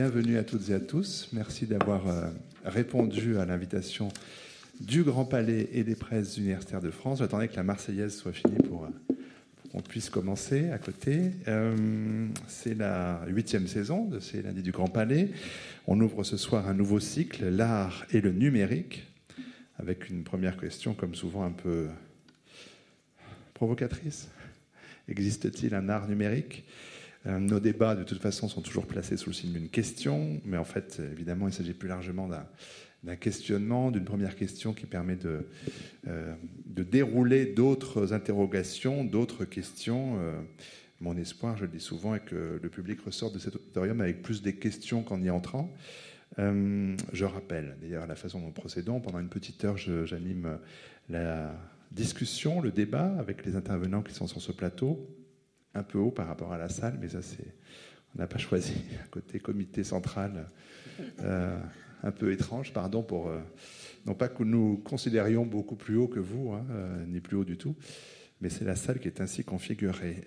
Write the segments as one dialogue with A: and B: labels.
A: Bienvenue à toutes et à tous. Merci d'avoir euh, répondu à l'invitation du Grand Palais et des presses universitaires de France. J'attendais que la Marseillaise soit finie pour, euh, qu'on puisse commencer à côté. Euh, c'est la huitième saison de ces lundis du Grand Palais. On ouvre ce soir un nouveau cycle, l'art et le numérique, avec une première question, comme souvent un peu provocatrice. Existe-t-il un art numérique? Nos débats, de toute façon, sont toujours placés sous le signe d'une question, mais en fait, évidemment, il s'agit plus largement d'un questionnement, d'une première question qui permet de, euh, dérouler d'autres interrogations, d'autres questions. Euh, mon espoir, je le dis souvent, est que le public ressorte de cet auditorium avec plus des questions qu'en y entrant. je rappelle d'ailleurs la façon dont nous procédons. Pendant une petite heure, j'anime la discussion, le débat avec les intervenants qui sont sur ce plateau un peu haut par rapport à la salle, mais ça, c'est. On n'a pas choisi un côté comité central euh, un peu étrange, pardon, pour. Euh, non pas que nous considérions beaucoup plus haut que vous, hein, euh, ni plus haut du tout, mais c'est la salle qui est ainsi configurée.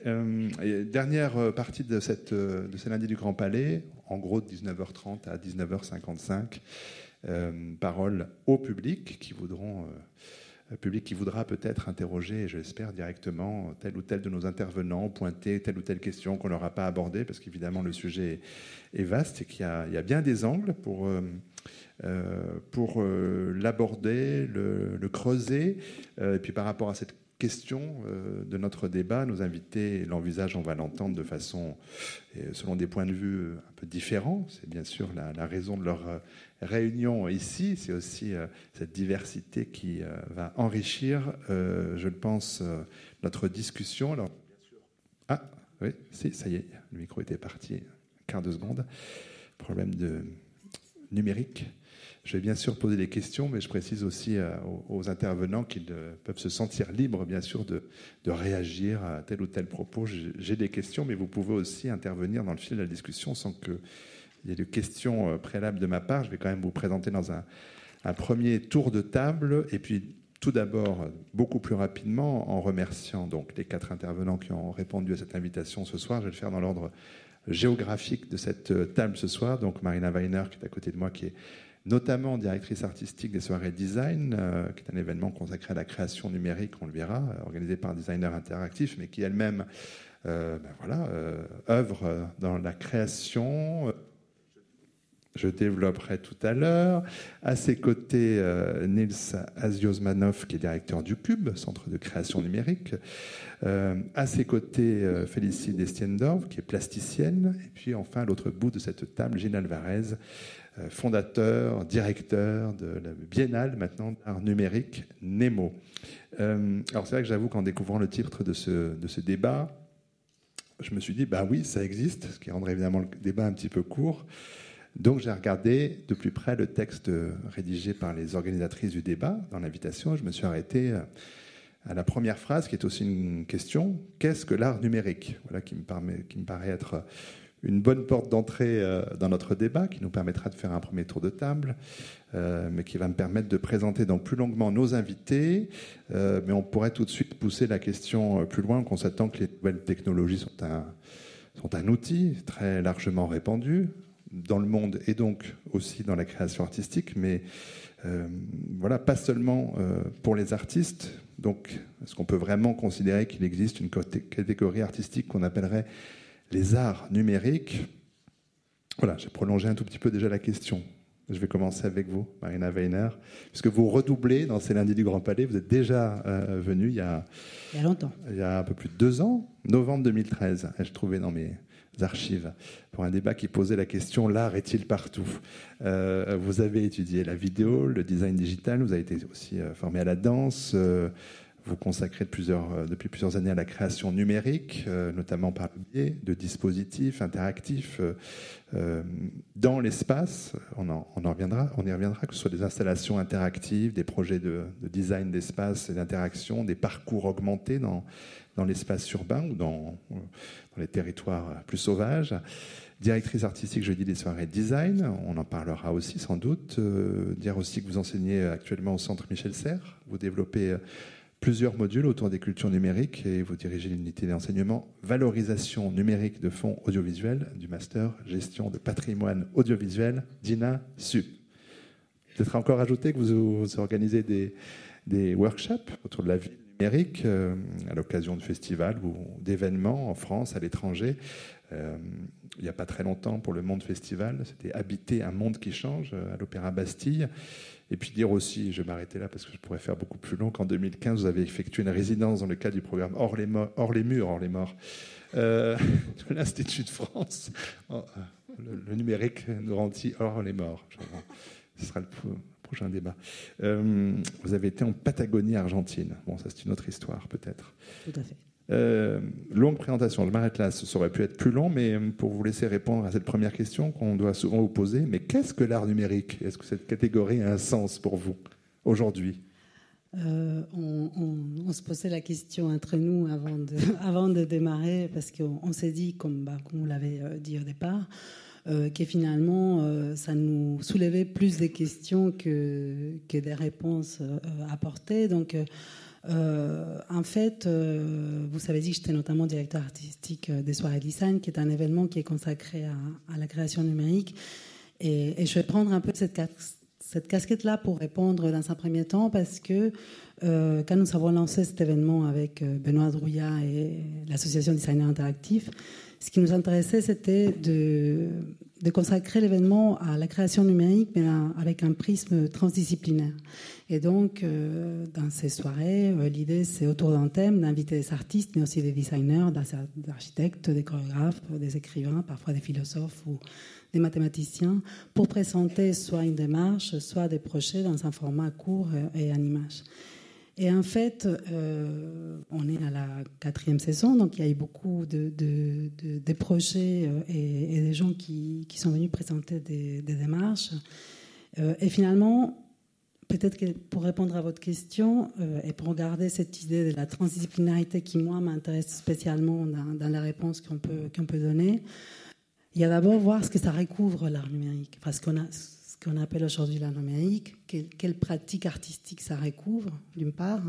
A: dernière partie de, cette, de ce lundi du Grand Palais, en gros de 19h30 à 19h55, parole au public qui voudront public qui voudra peut-être interroger, je l'espère, directement tel ou tel de nos intervenants, pointer telle ou telle question qu'on n'aura pas abordée, parce qu'évidemment le sujet est vaste et qu'il y, a bien des angles pour, euh, euh, euh, l'aborder, le, le, creuser. et puis par rapport à cette question de notre débat, nos invités l'envisagent, on va l'entendre de façon, selon des points de vue un peu différents. C'est bien sûr la, raison de leur réunion ici, c'est aussi euh, cette diversité qui euh, va enrichir, euh, je le pense, notre discussion. Alors, ah, oui, si, ça y est, le micro était parti, quart de seconde. Problème de numérique. Je vais bien sûr poser des questions, mais je précise aussi aux, intervenants qu'ils peuvent se sentir libres, bien sûr, de, de, réagir à tel ou tel propos. J'ai des questions, mais vous pouvez aussi intervenir dans le fil de la discussion sans que il y a des questions euh, préalables de ma part. Je vais quand même vous présenter dans un, premier tour de table. Et puis, tout d'abord, beaucoup plus rapidement, en remerciant donc les quatre intervenants qui ont répondu à cette invitation ce soir. Je vais le faire dans l'ordre géographique de cette euh, table ce soir. Donc, Marina Weiner, qui est à côté de moi, qui est notamment directrice artistique des soirées design, euh, qui est un événement consacré à la création numérique, on le verra, organisé par Designer Interactif, mais qui elle-même ben voilà, œuvre dans la création je développerai tout à l'heure. À ses côtés, euh, Nils Aziosmanov, qui est directeur du Cube, centre de création numérique. Euh, à ses côtés, euh, Félicie Destiendorf, qui est plasticienne. Et puis enfin, à l'autre bout de cette table, Gilles Alvarez, fondateur, directeur de la Biennale maintenant d'art numérique Nemo. alors c'est vrai que j'avoue qu'en découvrant le titre de ce, de ce débat, je me suis dit, bah oui, ça existe, ce qui rendrait évidemment le débat un petit peu court. Donc j'ai regardé de plus près le texte rédigé par les organisatrices du débat dans l'invitation. Je me suis arrêté à la première phrase qui est aussi une question. Qu'est-ce que l'art numérique? Voilà qui me, paraît, qui me paraît être une bonne porte d'entrée euh, dans notre débat, qui nous permettra de faire un premier tour de table, euh, mais qui va me permettre de présenter donc plus longuement nos invités. Euh, mais on pourrait tout de suite pousser la question plus loin, qu'on s'attend que les nouvelles technologies sont un, sont un outil très largement répandu dans le monde et donc aussi dans la création artistique, mais voilà, pas seulement pour les artistes. Donc, est-ce qu'on peut vraiment considérer qu'il existe une catégorie artistique qu'on appellerait les arts numériques Voilà, j'ai prolongé un tout petit peu déjà la question. Je vais commencer avec vous, Marina Weiner, puisque vous redoublez dans ces lundis du Grand Palais. Vous êtes déjà euh, venu il y, a,
B: il y a longtemps.
A: Il y a un peu plus de deux ans, novembre 2013. Je trouvais dans mes, archives pour un débat qui posait la question l'art est-il partout? Euh, Vous avez étudié la vidéo, le design digital, vous avez été aussi euh, formé à la danse. Euh, vous consacrez plusieurs, depuis plusieurs années à la création numérique, notamment par le biais de dispositifs interactifs dans l'espace. On, en, reviendra, on y reviendra, que ce soit des installations interactives, des projets de, de design d'espace et d'interaction, des parcours augmentés dans, l'espace urbain ou dans, les territoires plus sauvages. Directrice artistique, je dis des soirées design, on en parlera aussi sans doute. Euh, dire aussi que vous enseignez actuellement au centre Michel Serres, vous développez euh, plusieurs modules autour des cultures numériques et vous dirigez l'unité d'enseignement valorisation numérique de fonds audiovisuels du master gestion de patrimoine audiovisuel d'INA SUP. Peut-être encore ajouter que vous, organisez des, workshops autour de la vie numérique euh, à l'occasion de festivals ou d'événements en France, à l'étranger. Euh, il n'y a pas très longtemps pour le Monde Festival, c'était Habiter un monde qui change euh, à l'Opéra Bastille. Et puis dire aussi, je vais m'arrêter là parce que je pourrais faire beaucoup plus long, qu'en 2015, vous avez effectué une résidence dans le cadre du programme Hors les, hors les murs, hors les morts, euh, de l'Institut de France. Le, numérique nous rend hors les morts. Ce sera le prochain débat. Vous avez été en Patagonie, Argentine. Bon, ça c'est une autre histoire peut-être.
B: Tout à fait.
A: Euh, longue présentation, je m'arrête là, ça aurait pu être plus long, mais euh, pour vous laisser répondre à cette première question qu'on doit souvent vous poser, mais qu'est-ce que l'art numérique? Est-ce que cette catégorie a un sens pour vous aujourd'hui?
B: Euh, on, se posait la question entre nous avant de, démarrer, parce qu'on s'est dit, comme, bah, comme vous l'avez dit au départ, que finalement, ça nous soulevait plus des questions que, que des réponses apportées. Donc, euh, en fait, euh, vous savez que j'étais notamment directeur artistique euh, des soirées design, qui est un événement qui est consacré à, la création numérique. Et, je vais prendre un peu cette, casquette-là pour répondre dans un premier temps, parce que quand nous avons lancé cet événement avec Benoît Drouillat et l'association Designer Interactif, ce qui nous intéressait, c'était de consacrer l'événement à la création numérique, mais avec un prisme transdisciplinaire. Et donc, euh, dans ces soirées, euh, l'idée, c'est autour d'un thème d'inviter des artistes, mais aussi des designers, des architectes, des chorégraphes, des écrivains, parfois des philosophes ou des mathématiciens, pour présenter soit une démarche, soit des projets dans un format court et en image. Et en fait, euh, on est à la quatrième saison, donc il y a eu beaucoup de, projets et, des gens qui, sont venus présenter des, démarches. et finalement, peut-être que pour répondre à votre question euh, et pour garder cette idée de la transdisciplinarité qui, moi, m'intéresse spécialement dans, la réponse qu'on peut, qu'on peut donner, il y a d'abord voir ce que ça recouvre l'art numérique. Ce qu'on appelle aujourd'hui l'art numérique, quelle, quelle, pratique artistique ça recouvre, d'une part,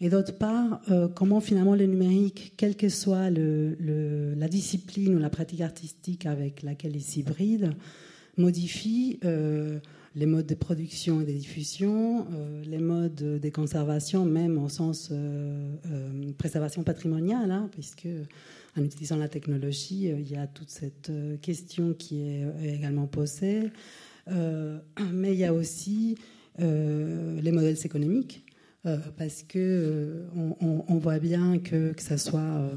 B: et d'autre part, euh, comment finalement le numérique, quelle que soit la discipline ou la pratique artistique avec laquelle il s'hybride, modifie. Euh, les modes de production et de diffusion, euh, les modes de conservation, même au sens euh, euh, préservation patrimoniale, hein, puisque en utilisant la technologie, il y a toute cette question qui est également posée. mais il y a aussi les modèles économiques, parce que on, voit bien que que ça soit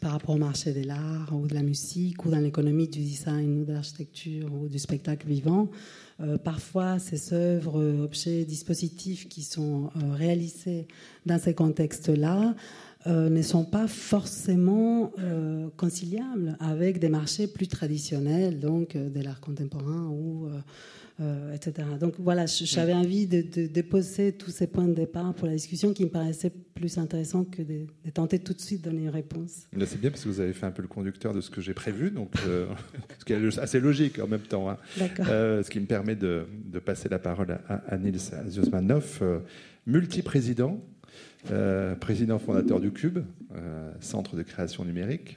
B: par rapport au marché de l'art ou de la musique ou dans l'économie du design ou de l'architecture ou du spectacle vivant, euh, parfois, ces œuvres, objets, dispositifs qui sont euh, réalisés dans ces contextes-là euh, ne sont pas forcément conciliables avec des marchés plus traditionnels, donc de l'art contemporain ou euh, etc. Donc voilà, j'avais envie de, déposer tous ces points de départ pour la discussion qui me paraissaient plus intéressants que de, tenter tout de suite de donner une réponse.
A: C'est bien parce que vous avez fait un peu le conducteur de ce que j'ai prévu, donc euh, ce qui est assez logique en même temps. Hein. Euh, ce qui me permet de, passer la parole à, à Nils Zosmanov, multi-président. Président fondateur du Cube, centre de création numérique,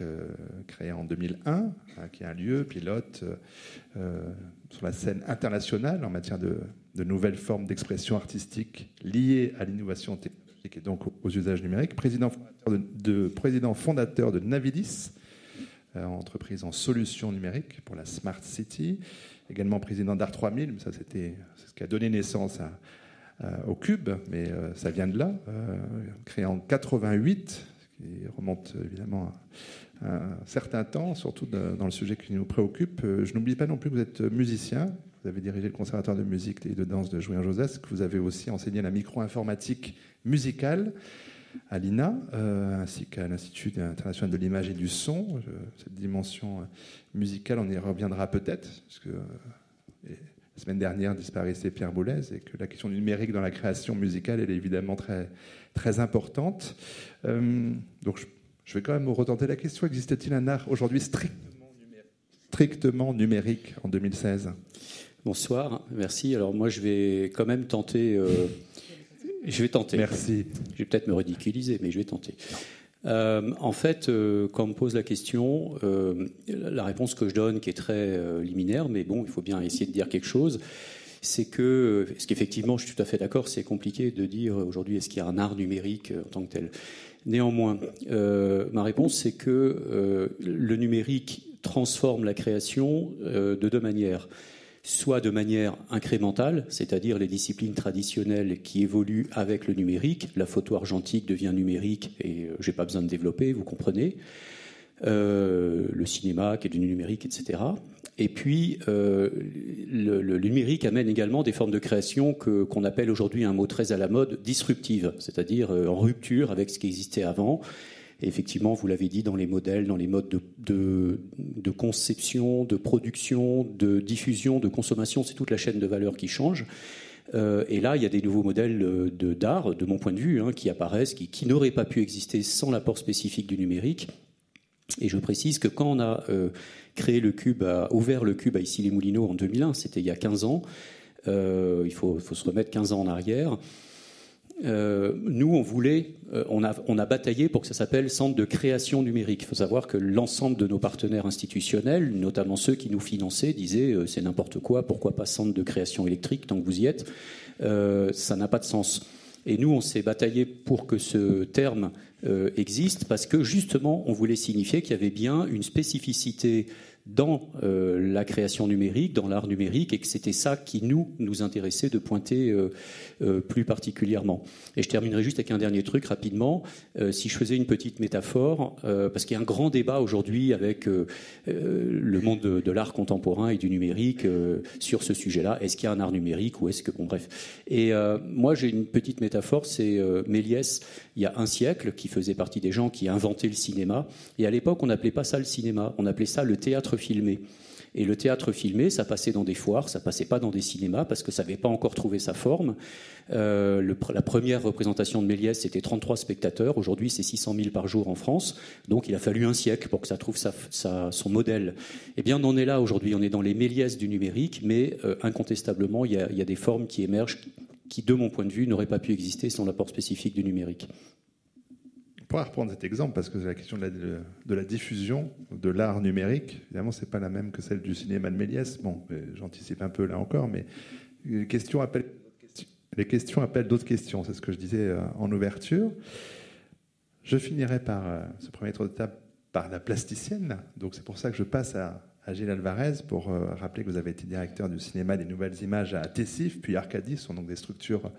A: créé en 2001, hein, qui est un lieu pilote sur la scène internationale en matière de, nouvelles formes d'expression artistique liées à l'innovation technologique et donc aux, usages numériques. Président fondateur de, Navidis, euh, entreprise en solutions numériques pour la Smart City. Également président d'Art 3000, ça c'était ce qui a donné naissance au Cube, mais euh, ça vient de là, euh, créé en 88, qui remonte évidemment à un certain temps, surtout dans le sujet qui nous préoccupe. Euh, je n'oublie pas non plus que vous êtes musicien. Vous avez dirigé le conservatoire de musique et de danse de Jouin Josès, que vous avez aussi enseigné la micro-informatique musicale à l'INA, euh, ainsi qu'à l'Institut international de l'image et du son. cette dimension euh, musicale, on y reviendra peut-être, parce que la semaine dernière disparaissait Pierre Boulez, et que la question numérique dans la création musicale, elle est évidemment très, très importante. donc je je vais quand même retenter la question. Existe-t-il un art aujourd'hui strictement numérique, en 2016
C: Bonsoir, merci. Alors moi je vais quand même tenter, euh, Je vais tenter.
A: Merci.
C: Je vais peut-être me ridiculiser, mais je vais tenter. Euh, en fait, euh, quand on me pose la question, euh, la réponse que je donne, qui est très liminaire, mais bon, il faut bien essayer de dire quelque chose, c'est que, ce qu'effectivement, je suis tout à fait d'accord, c'est compliqué de dire aujourd'hui est-ce qu'il y a un art numérique en tant que tel. Néanmoins, ma réponse, c'est que le numérique transforme la création de deux manières soit de manière incrémentale, c'est-à-dire les disciplines traditionnelles qui évoluent avec le numérique. La photo argentique devient numérique et euh, j'ai pas besoin de développer, vous comprenez. Euh, le cinéma qui est du numérique, etc. Et puis, euh, le, numérique amène également des formes de création que, qu'on appelle aujourd'hui un mot très à la mode, disruptive, c'est-à-dire en rupture avec ce qui existait avant effectivement, vous l'avez dit, dans les modèles, dans les modes de, conception, de production, de diffusion, de consommation, c'est toute la chaîne de valeur qui change. Euh, et là, il y a des nouveaux modèles euh, d'art, de mon point de vue, hein, qui apparaissent, qui, qui n'auraient pas pu exister sans l'apport spécifique du numérique. Et je précise que quand on a euh, créé le cube, ouvert le cube à Issy-les-Moulineaux en 2001, c'était il y a 15 ans, il faut, se remettre 15 ans en arrière, euh, nous, on voulait, euh, on, a, bataillé pour que ça s'appelle Centre de création numérique. Il faut savoir que l'ensemble de nos partenaires institutionnels, notamment ceux qui nous finançaient, disaient euh, c'est n'importe quoi, pourquoi pas Centre de création électrique tant que vous y êtes Ça n'a pas de sens. Et nous, on s'est bataillé pour que ce terme existe parce que justement, on voulait signifier qu'il y avait bien une spécificité dans euh, la création numérique, dans l'art numérique, et que c'était ça qui nous nous intéressait de pointer euh, euh, plus particulièrement. Et je terminerai juste avec un dernier truc rapidement. si je faisais une petite métaphore, parce qu'il y a un grand débat aujourd'hui avec le monde de, l'art contemporain et du numérique sur ce sujet-là. Est-ce qu'il y a un art numérique ou est-ce que bon bref. Et moi j'ai une petite métaphore, c'est Méliès il y a un siècle qui faisait partie des gens qui inventaient le cinéma. Et à l'époque on n'appelait pas ça le cinéma, on appelait ça le théâtre filmé. Et le théâtre filmé, ça passait dans des foires, ça passait pas dans des cinémas parce que ça n'avait pas encore trouvé sa forme. Euh, la première représentation de Méliès, c'était 33 spectateurs. Aujourd'hui, c'est 600 000 par jour en France. Donc, il a fallu un siècle pour que ça trouve son modèle. Eh bien, on en est là aujourd'hui. On est dans les Méliès du numérique, mais euh, incontestablement, il y, a, il y, a, des formes qui émergent qui, de mon point de vue, n'auraient pas pu exister sans l'apport spécifique du numérique
A: pourra reprendre cet exemple parce que la question de la, diffusion de l'art numérique, évidemment, c'est pas la même que celle du cinéma de Méliès. Bon, j'anticipe un peu là encore, mais les questions appellent, les questions appellent d'autres questions. C'est ce que je disais euh, en ouverture. Je finirai par euh, ce premier tour de table par la plasticienne. Donc c'est pour ça que je passe à, à Gilles Alvarez pour euh, rappeler que vous avez été directeur du cinéma des nouvelles images à Tessif, puis Arcadis, sont donc des structures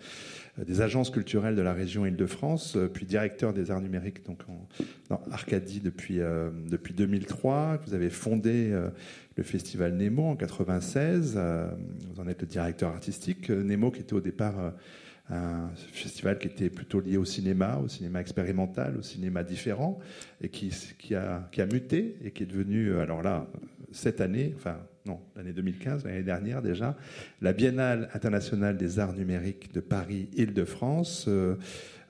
A: euh, des agences culturelles de la région Île-de-France, euh, puis directeur des arts numériques donc en, Arcadie depuis, euh, depuis 2003. Vous avez fondé le festival Nemo en 96. vous en êtes le directeur artistique. Nemo qui était au départ un festival qui était plutôt lié au cinéma, au cinéma expérimental, au cinéma différent, et qui, qui, a, qui a muté et qui est devenu, alors là, cette année, enfin non, l'année 2015, l'année dernière déjà, la Biennale internationale des arts numériques de Paris Île-de-France. Euh,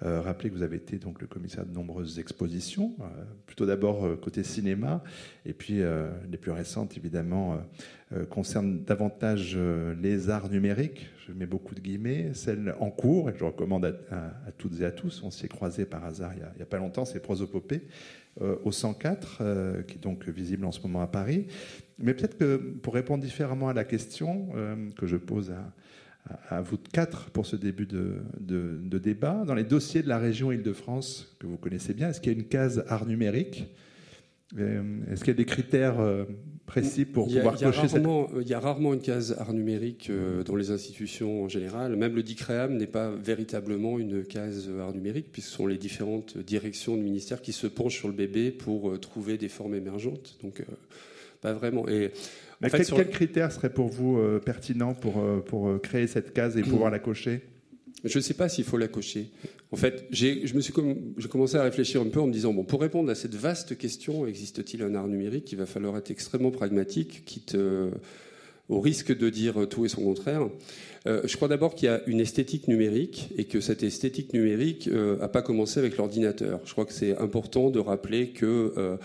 A: euh, rappelez que vous avez été donc le commissaire de nombreuses expositions, euh, plutôt d'abord côté cinéma, et puis les plus récentes évidemment concernent davantage les arts numériques. Je mets beaucoup de guillemets, celles en cours et je recommande à, toutes et à tous. On s'y est croisés par hasard il n'y a, pas longtemps, c'est Prosopopée au 104, qui est donc visible en ce moment à Paris. Mais peut-être que pour répondre différemment à la question euh, que je pose à, vous quatre pour ce début de, débat, dans les dossiers de la région Île-de-France que vous connaissez bien, est-ce qu'il y a une case art numérique? Euh, Est-ce qu'il y a des critères euh, précis pour pouvoir cocher
D: cette... Il y a rarement une case art numérique dans les institutions en général. Même le DICREAM n'est pas véritablement une case art numérique, puisque ce sont les différentes directions du ministère qui se penchent sur le bébé pour trouver des formes émergentes. Donc, pas vraiment. Et
A: en fait, quel, critère serait pour vous euh, pertinent pour, euh, pour euh, créer cette case et pouvoir la cocher?
D: Je ne sais pas s'il faut la cocher. En fait, je me suis j'ai commencé à réfléchir un peu en me disant bon, pour répondre à cette vaste question, existe-t-il un art numérique? Il va falloir être extrêmement pragmatique, quitte au risque de dire tout et son contraire. je crois d'abord qu'il y a une esthétique numérique et que cette esthétique numérique n'a pas commencé avec l'ordinateur. Je crois que c'est important de rappeler que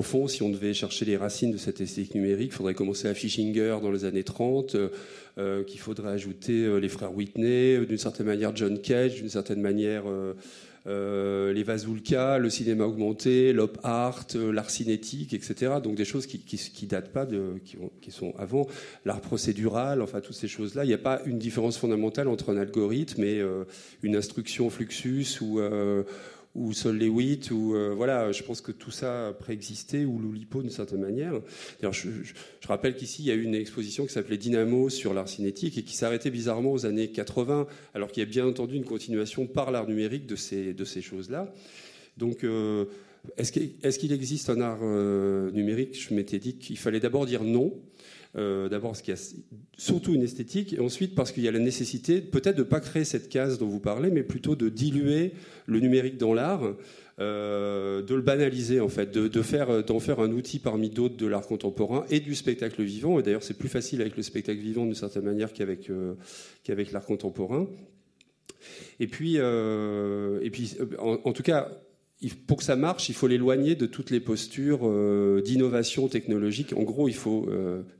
D: au fond, si on devait chercher les racines de cette esthétique numérique, il faudrait commencer à Fischinger dans les années 30, qu'il faudrait ajouter les frères Whitney, d'une certaine manière John Cage, d'une certaine manière euh, les Vasoulka, le cinéma augmenté, l'op art, euh, l'art cinétique, etc. Donc des choses qui, qui, datent pas qui, sont avant l'art procédural, enfin toutes ces choses-là. Il n'y a pas une différence fondamentale entre un algorithme et euh, une instruction Fluxus ou ou Sol Lewitt, ou euh, voilà, je pense que tout ça préexistait, ou Loulipo d'une certaine manière. D'ailleurs, je, rappelle qu'ici, il y a eu une exposition qui s'appelait Dynamo sur l'art cinétique et qui s'arrêtait bizarrement aux années 80, alors qu'il y a bien entendu une continuation par l'art numérique de ces, de ces choses-là. Donc, euh, est-ce qu'il existe un art euh, numérique? Je m'étais dit qu'il fallait d'abord dire non. D'abord, parce qu'il y a surtout une esthétique, et ensuite parce qu'il y a la nécessité peut-être de ne pas créer cette case dont vous parlez, mais plutôt de diluer le numérique dans l'art, euh, de le banaliser en fait, de, faire d'en faire un outil parmi d'autres de l'art contemporain et du spectacle vivant. Et d'ailleurs, c'est plus facile avec le spectacle vivant d'une certaine manière qu'avec euh, qu'avec l'art contemporain. Et puis, euh, et puis, en, tout cas, pour que ça marche, il faut l'éloigner de toutes les postures d'innovation technologique. En gros, il faut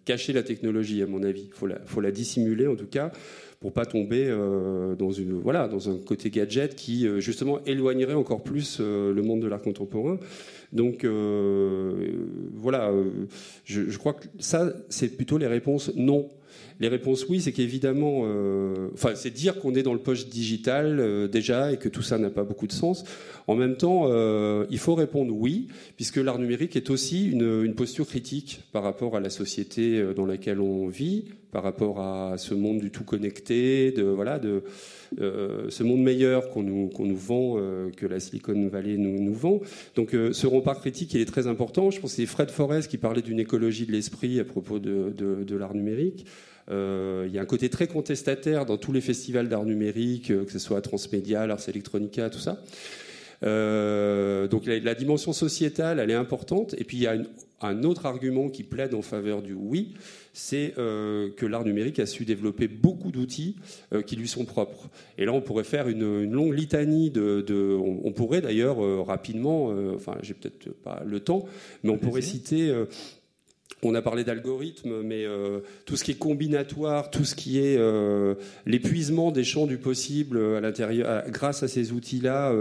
D: cacher la technologie, à mon avis. Il faut la, dissimuler, en tout cas, pour pas tomber euh, dans une voilà dans un côté gadget qui euh, justement éloignerait encore plus euh, le monde de l'art contemporain. Donc voilà, je, je, crois que ça c'est plutôt les réponses non. Les réponses oui, c'est qu'évidemment, enfin c'est dire qu'on est dans le poche digital déjà et que tout ça n'a pas beaucoup de sens. En même temps, il faut répondre oui, puisque l'art numérique est aussi une posture critique par rapport à la société dans laquelle on vit, par rapport à ce monde du tout connecté, de voilà, de euh, ce monde meilleur qu'on nous qu'on nous vend, euh, que la Silicon Valley nous, nous vend. Donc euh, ce rempart critique il est très important. Je pense que c'est Fred Forrest qui parlait d'une écologie de l'esprit à propos de, de, de l'art numérique. il y a un côté très contestataire dans tous les festivals d'art numérique, que ce soit Transmédia, l'Ars Electronica, tout ça. Donc la, la, dimension sociétale, elle est importante. Et puis il y a une, un autre argument qui plaide en faveur du oui, c'est euh, que l'art numérique a su développer beaucoup d'outils euh, qui lui sont propres. Et là, on pourrait faire une, longue litanie de. on, pourrait d'ailleurs euh, rapidement, enfin, j'ai peut-être pas le temps, mais on pourrait citer on a parlé d'algorithmes, mais euh, tout ce qui est combinatoire, tout ce qui est euh, l'épuisement des champs du possible euh, à l'intérieur, grâce à ces outils-là,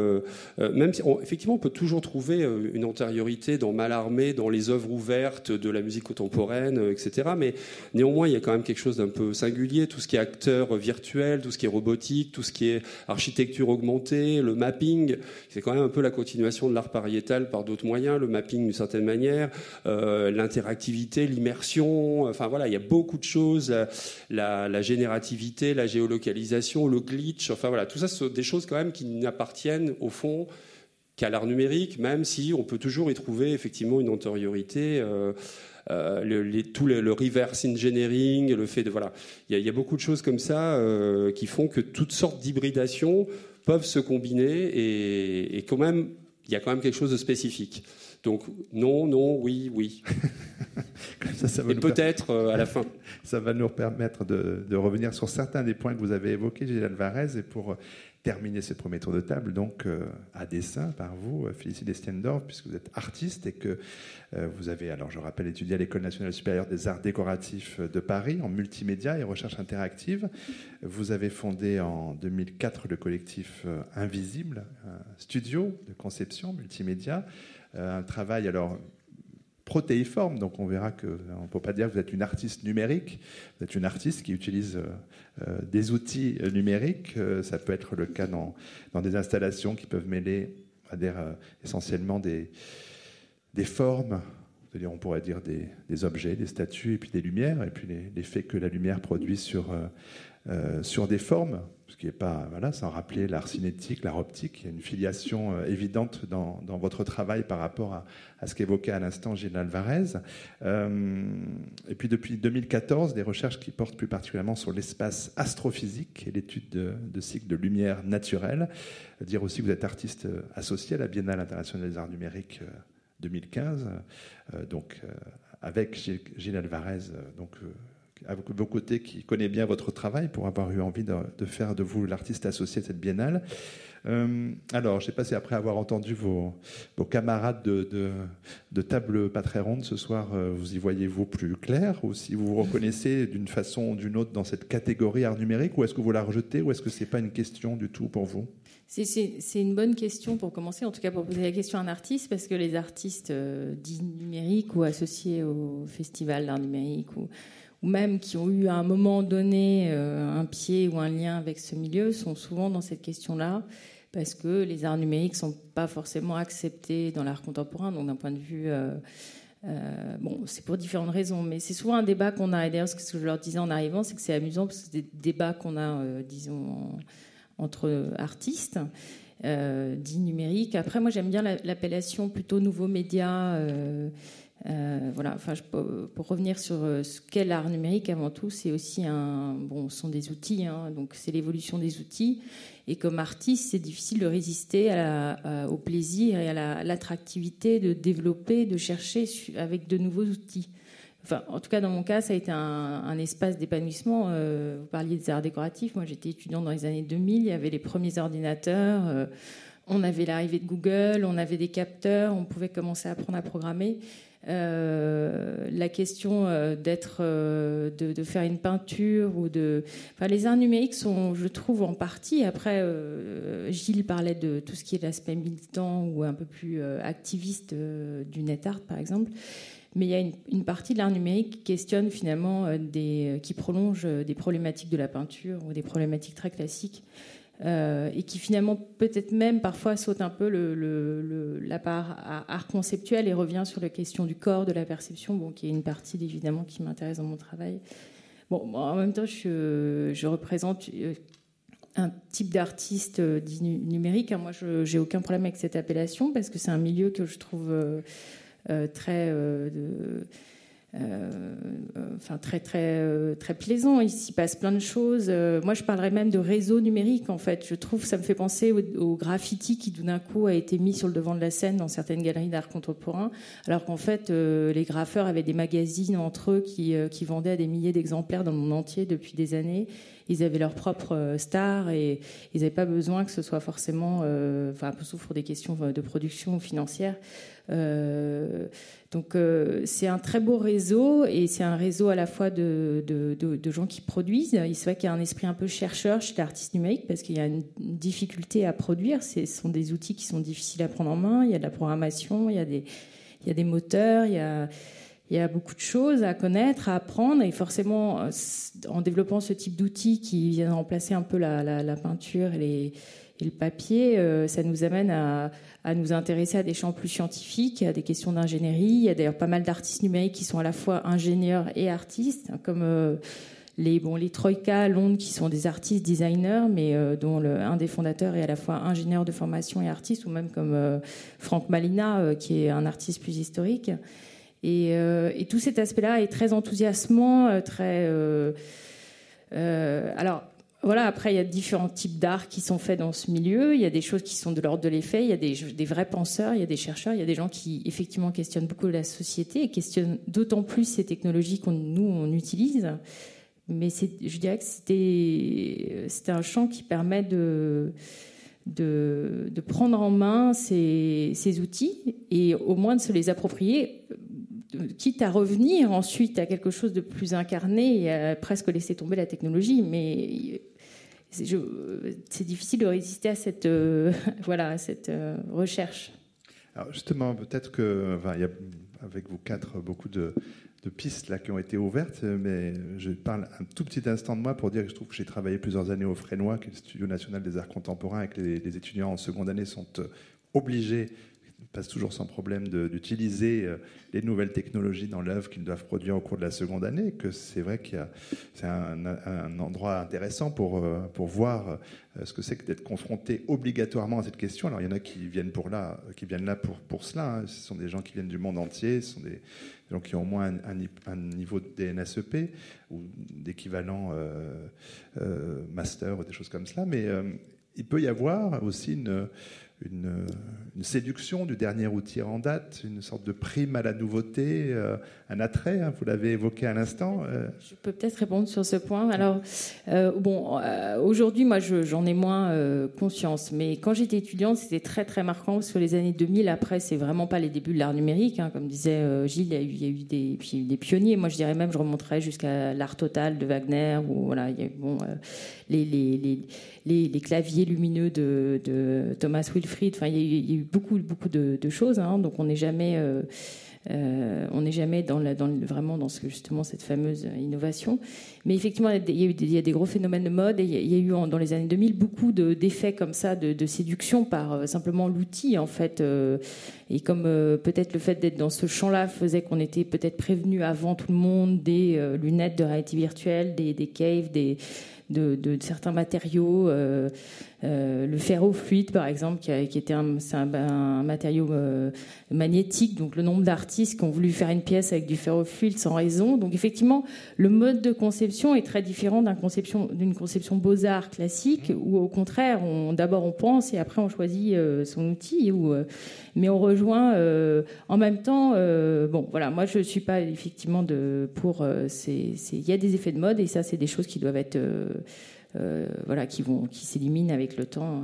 D: même si effectivement on peut toujours trouver une antériorité dans Malarmé, dans les œuvres ouvertes de la musique contemporaine, etc. Mais néanmoins, il y a quand même quelque chose d'un peu singulier. Tout ce qui est acteur virtuel, tout ce qui est robotique, tout ce qui est architecture augmentée, le mapping, c'est quand même un peu la continuation de l'art pariétal par d'autres moyens. Le mapping d'une certaine manière, l'interactivité l'immersion. Enfin voilà, il y a beaucoup de choses. La, générativité, la géolocalisation, le glitch. Enfin voilà, tout ça, ce sont des choses quand même qui n'appartiennent au fond qu'à l'art numérique, même si on peut toujours y trouver effectivement une antériorité. Euh, euh, le, tout le, reverse engineering, le fait de voilà, il y, a beaucoup de choses comme ça euh, qui font que toutes sortes d'hybridations peuvent se combiner et, et quand même il y a quand même quelque chose de spécifique. Donc non, non, oui, oui. ça, Et peut-être euh, à la fin.
A: Ça va nous permettre de, revenir sur certains des points que vous avez évoqués, Gilles Alvarez, et pour euh, terminer ce premier tour de table, donc euh, à dessin par vous, Félicité Stiendorf, puisque vous êtes artiste et que vous avez, alors je rappelle, étudié à l'École nationale supérieure des arts décoratifs de Paris en multimédia et recherche interactive. Vous avez fondé en 2004 le collectif Invisible, un studio de conception multimédia. Euh, un travail alors protéiforme, donc on verra qu'on ne peut pas dire que vous êtes une artiste numérique, vous êtes une artiste qui utilise euh, euh, des outils numériques, ça peut être le cas dans, dans des installations qui peuvent mêler à dire, essentiellement des, formes, on pourrait dire des, objets, des statues, et puis des lumières, et puis l'effet que la lumière produit sur, des formes, qui n'est pas, voilà, sans rappeler l'art cinétique, l'art optique. Il y a une filiation euh, évidente dans, votre travail par rapport à, ce qu'évoquait à l'instant Gilles Alvarez. Euh, et puis depuis 2014, des recherches qui portent plus particulièrement sur l'espace astrophysique et l'étude de, cycles de lumière naturelle. Dire aussi que vous êtes artiste euh, associé à la Biennale internationale des arts numériques 2015, donc avec Gilles Alvarez, donc à vos côtés qui connaît bien votre travail pour avoir eu envie de, faire de vous l'artiste associé de cette biennale. Euh, alors, je ne sais pas si après avoir entendu vos, camarades de, de, table pas très ronde ce soir, euh, vous y voyez-vous plus clair ou si vous vous reconnaissez d'une façon ou d'une autre dans cette catégorie art numérique ou est-ce que vous la rejetez ou est-ce que ce n'est pas une question du tout pour vous?
E: C'est une bonne question pour commencer, en tout cas pour poser la question à un artiste, parce que les artistes euh, dits numériques ou associés au festival d'art numérique ou, ou, même qui ont eu à un moment donné un pied ou un lien avec ce milieu sont souvent dans cette question-là parce que les arts numériques sont pas forcément acceptés dans l'art contemporain, donc d'un point de vue euh, euh, bon, c'est pour différentes raisons, mais c'est souvent un débat qu'on a. Et d'ailleurs, ce que je leur disais en arrivant, c'est que c'est amusant parce que c'est des débats qu'on a, euh, disons, entre artistes. dits numériques. Après, moi, j'aime bien l'appellation plutôt nouveaux médias. Voilà, enfin, pour revenir sur ce qu'est l'art numérique, avant tout, c'est aussi un, bon, ce sont des outils, hein, donc c'est l'évolution des outils. Et comme artiste, c'est difficile de résister au plaisir et à l'attractivité de développer, de chercher avec de nouveaux outils. Enfin, en tout cas, dans mon cas, ça a été un, espace d'épanouissement. Euh, vous parliez des arts décoratifs. Moi, j'étais étudiante dans les années 2000. Il y avait les premiers ordinateurs. Euh, on avait l'arrivée de Google. On avait des capteurs. On pouvait commencer à apprendre à programmer. Euh, la question euh, d'être, euh, de, faire une peinture ou de, enfin, les arts numériques sont, je trouve, en partie. Après, Gilles parlait de tout ce qui est l'aspect militant ou un peu plus activiste du net art, par exemple. Mais il y a une, partie de l'art numérique qui questionne finalement des, qui prolonge des problématiques de la peinture ou des problématiques très classiques. Euh, et qui finalement peut-être même parfois saute un peu la part art conceptuel et revient sur la question du corps, de la perception, bon, qui est une partie évidemment qui m'intéresse dans mon travail. Bon, en même temps, je, représente euh, un type d'artiste euh, dit numérique. Hein. Moi, je n'ai aucun problème avec cette appellation parce que c'est un milieu que je trouve très... enfin très très euh, très plaisant. Il s'y passe plein de choses. Euh, moi, je parlerais même de réseau numérique. En fait, je trouve ça me fait penser au, graffiti qui d'un coup a été mis sur le devant de la scène dans certaines galeries d'art contemporain, alors qu'en fait, les graffeurs avaient des magazines entre eux qui, vendaient à des milliers d'exemplaires dans le monde entier depuis des années. Ils avaient leur propre star et ils n'avaient pas besoin que ce soit forcément, enfin, sauf pour des questions de production financière. Euh, donc euh, c'est un très beau réseau et c'est un réseau à la fois de, de, gens qui produisent. Il se voit qu'il y a un esprit un peu chercheur chez l'artiste numérique parce qu'il y a une difficulté à produire. Ce sont des outils qui sont difficiles à prendre en main. Il y a de la programmation, il y a des, il y a des moteurs, il y a, il y a beaucoup de choses à connaître, à apprendre, et forcément, en développant ce type d'outils qui viennent remplacer un peu la, la, peinture et, les, et, le papier, euh, ça nous amène à, nous intéresser à des champs plus scientifiques, à des questions d'ingénierie. Il y a d'ailleurs pas mal d'artistes numériques qui sont à la fois ingénieurs et artistes, hein, comme euh, les, bon, les Troïka à Londres, qui sont des artistes designers, mais euh, dont un des fondateurs est à la fois ingénieur de formation et artiste, ou même comme Franck Malina, qui est un artiste plus historique. Et tout cet aspect-là est très enthousiasmant, très. alors, voilà, après, il y a différents types d'art qui sont faits dans ce milieu. Il y a des choses qui sont de l'ordre de l'effet. Il y a des, vrais penseurs, il y a des chercheurs, il y a des gens qui, effectivement, questionnent beaucoup la société et questionnent d'autant plus ces technologies qu'on nous, on utilise. Mais je dirais que c'était, un champ qui permet de, de, prendre en main ces, ces, outils et au moins de se les approprier, quitte à revenir ensuite à quelque chose de plus incarné et à presque laisser tomber la technologie. Mais c'est difficile de résister à cette, euh, voilà, cette euh, recherche.
A: Alors justement, peut-être que, il y a avec vous quatre beaucoup de, pistes là qui ont été ouvertes, mais je parle un tout petit instant de moi pour dire que je trouve que j'ai travaillé plusieurs années au Frénois, qui est le Studio national des arts contemporains, et que les, étudiants en seconde année sont euh, obligés passe toujours sans problème d'utiliser euh, les nouvelles technologies dans l'œuvre qu'ils doivent produire au cours de la seconde année, que c'est vrai que c'est un, endroit intéressant pour, euh, pour voir euh, ce que c'est que d'être confronté obligatoirement à cette question. Alors il y en a qui viennent, pour là, qui viennent là pour, pour cela, hein. ce sont des gens qui viennent du monde entier, ce sont des, gens qui ont au moins un, niveau de DNSEP ou d'équivalent master ou des choses comme cela, mais il peut y avoir aussi une une, séduction du dernier outil en date, une sorte de prime à la nouveauté, euh, un attrait, hein, vous l'avez évoqué à l'instant.
E: Euh. Je peux peut-être répondre sur ce point. Alors, euh, bon, aujourd'hui, moi, j'en ai moins conscience, mais quand j'étais étudiante, c'était très, très marquant sur les années 2000. Après, c'est vraiment pas les débuts de l'art numérique, hein, comme disait Gilles, il y, a eu, eu des, des pionniers. Moi, je dirais même, je remonterais jusqu'à l'art total de Wagner, ou voilà, il y a, bon, les, claviers lumineux de, Thomas Wilfried. Enfin, il y a eu, beaucoup, beaucoup de, choses. Hein, donc, on n'est jamais, euh, euh, on n'est jamais vraiment dans cette fameuse innovation. Mais effectivement, il y a, eu des, gros phénomènes de mode. Il y a eu dans les années 2000 beaucoup d'effets comme ça de, séduction par euh, simplement l'outil en fait. et comme peut-être le fait d'être dans ce champ-là faisait qu'on était peut-être prévenu avant tout le monde des lunettes de réalité virtuelle, des, des caves, des de, certains matériaux, euh, euh, le ferrofluide par exemple, qui, était un, matériau euh, magnétique. Donc le nombre d'artistes qui ont voulu faire une pièce avec du ferrofluide sans raison. Donc effectivement, le mode de conception est très différent d'une conception, conception beaux-arts classique, où au contraire, d'abord on pense et après on choisit son outil. Ou, mais on rejoint en même temps. bon, voilà, moi je ne suis pas effectivement de, pour. Il y a des effets de mode et ça, c'est des choses qui doivent être euh, voilà, qui, vont, qui s'éliminent avec le temps.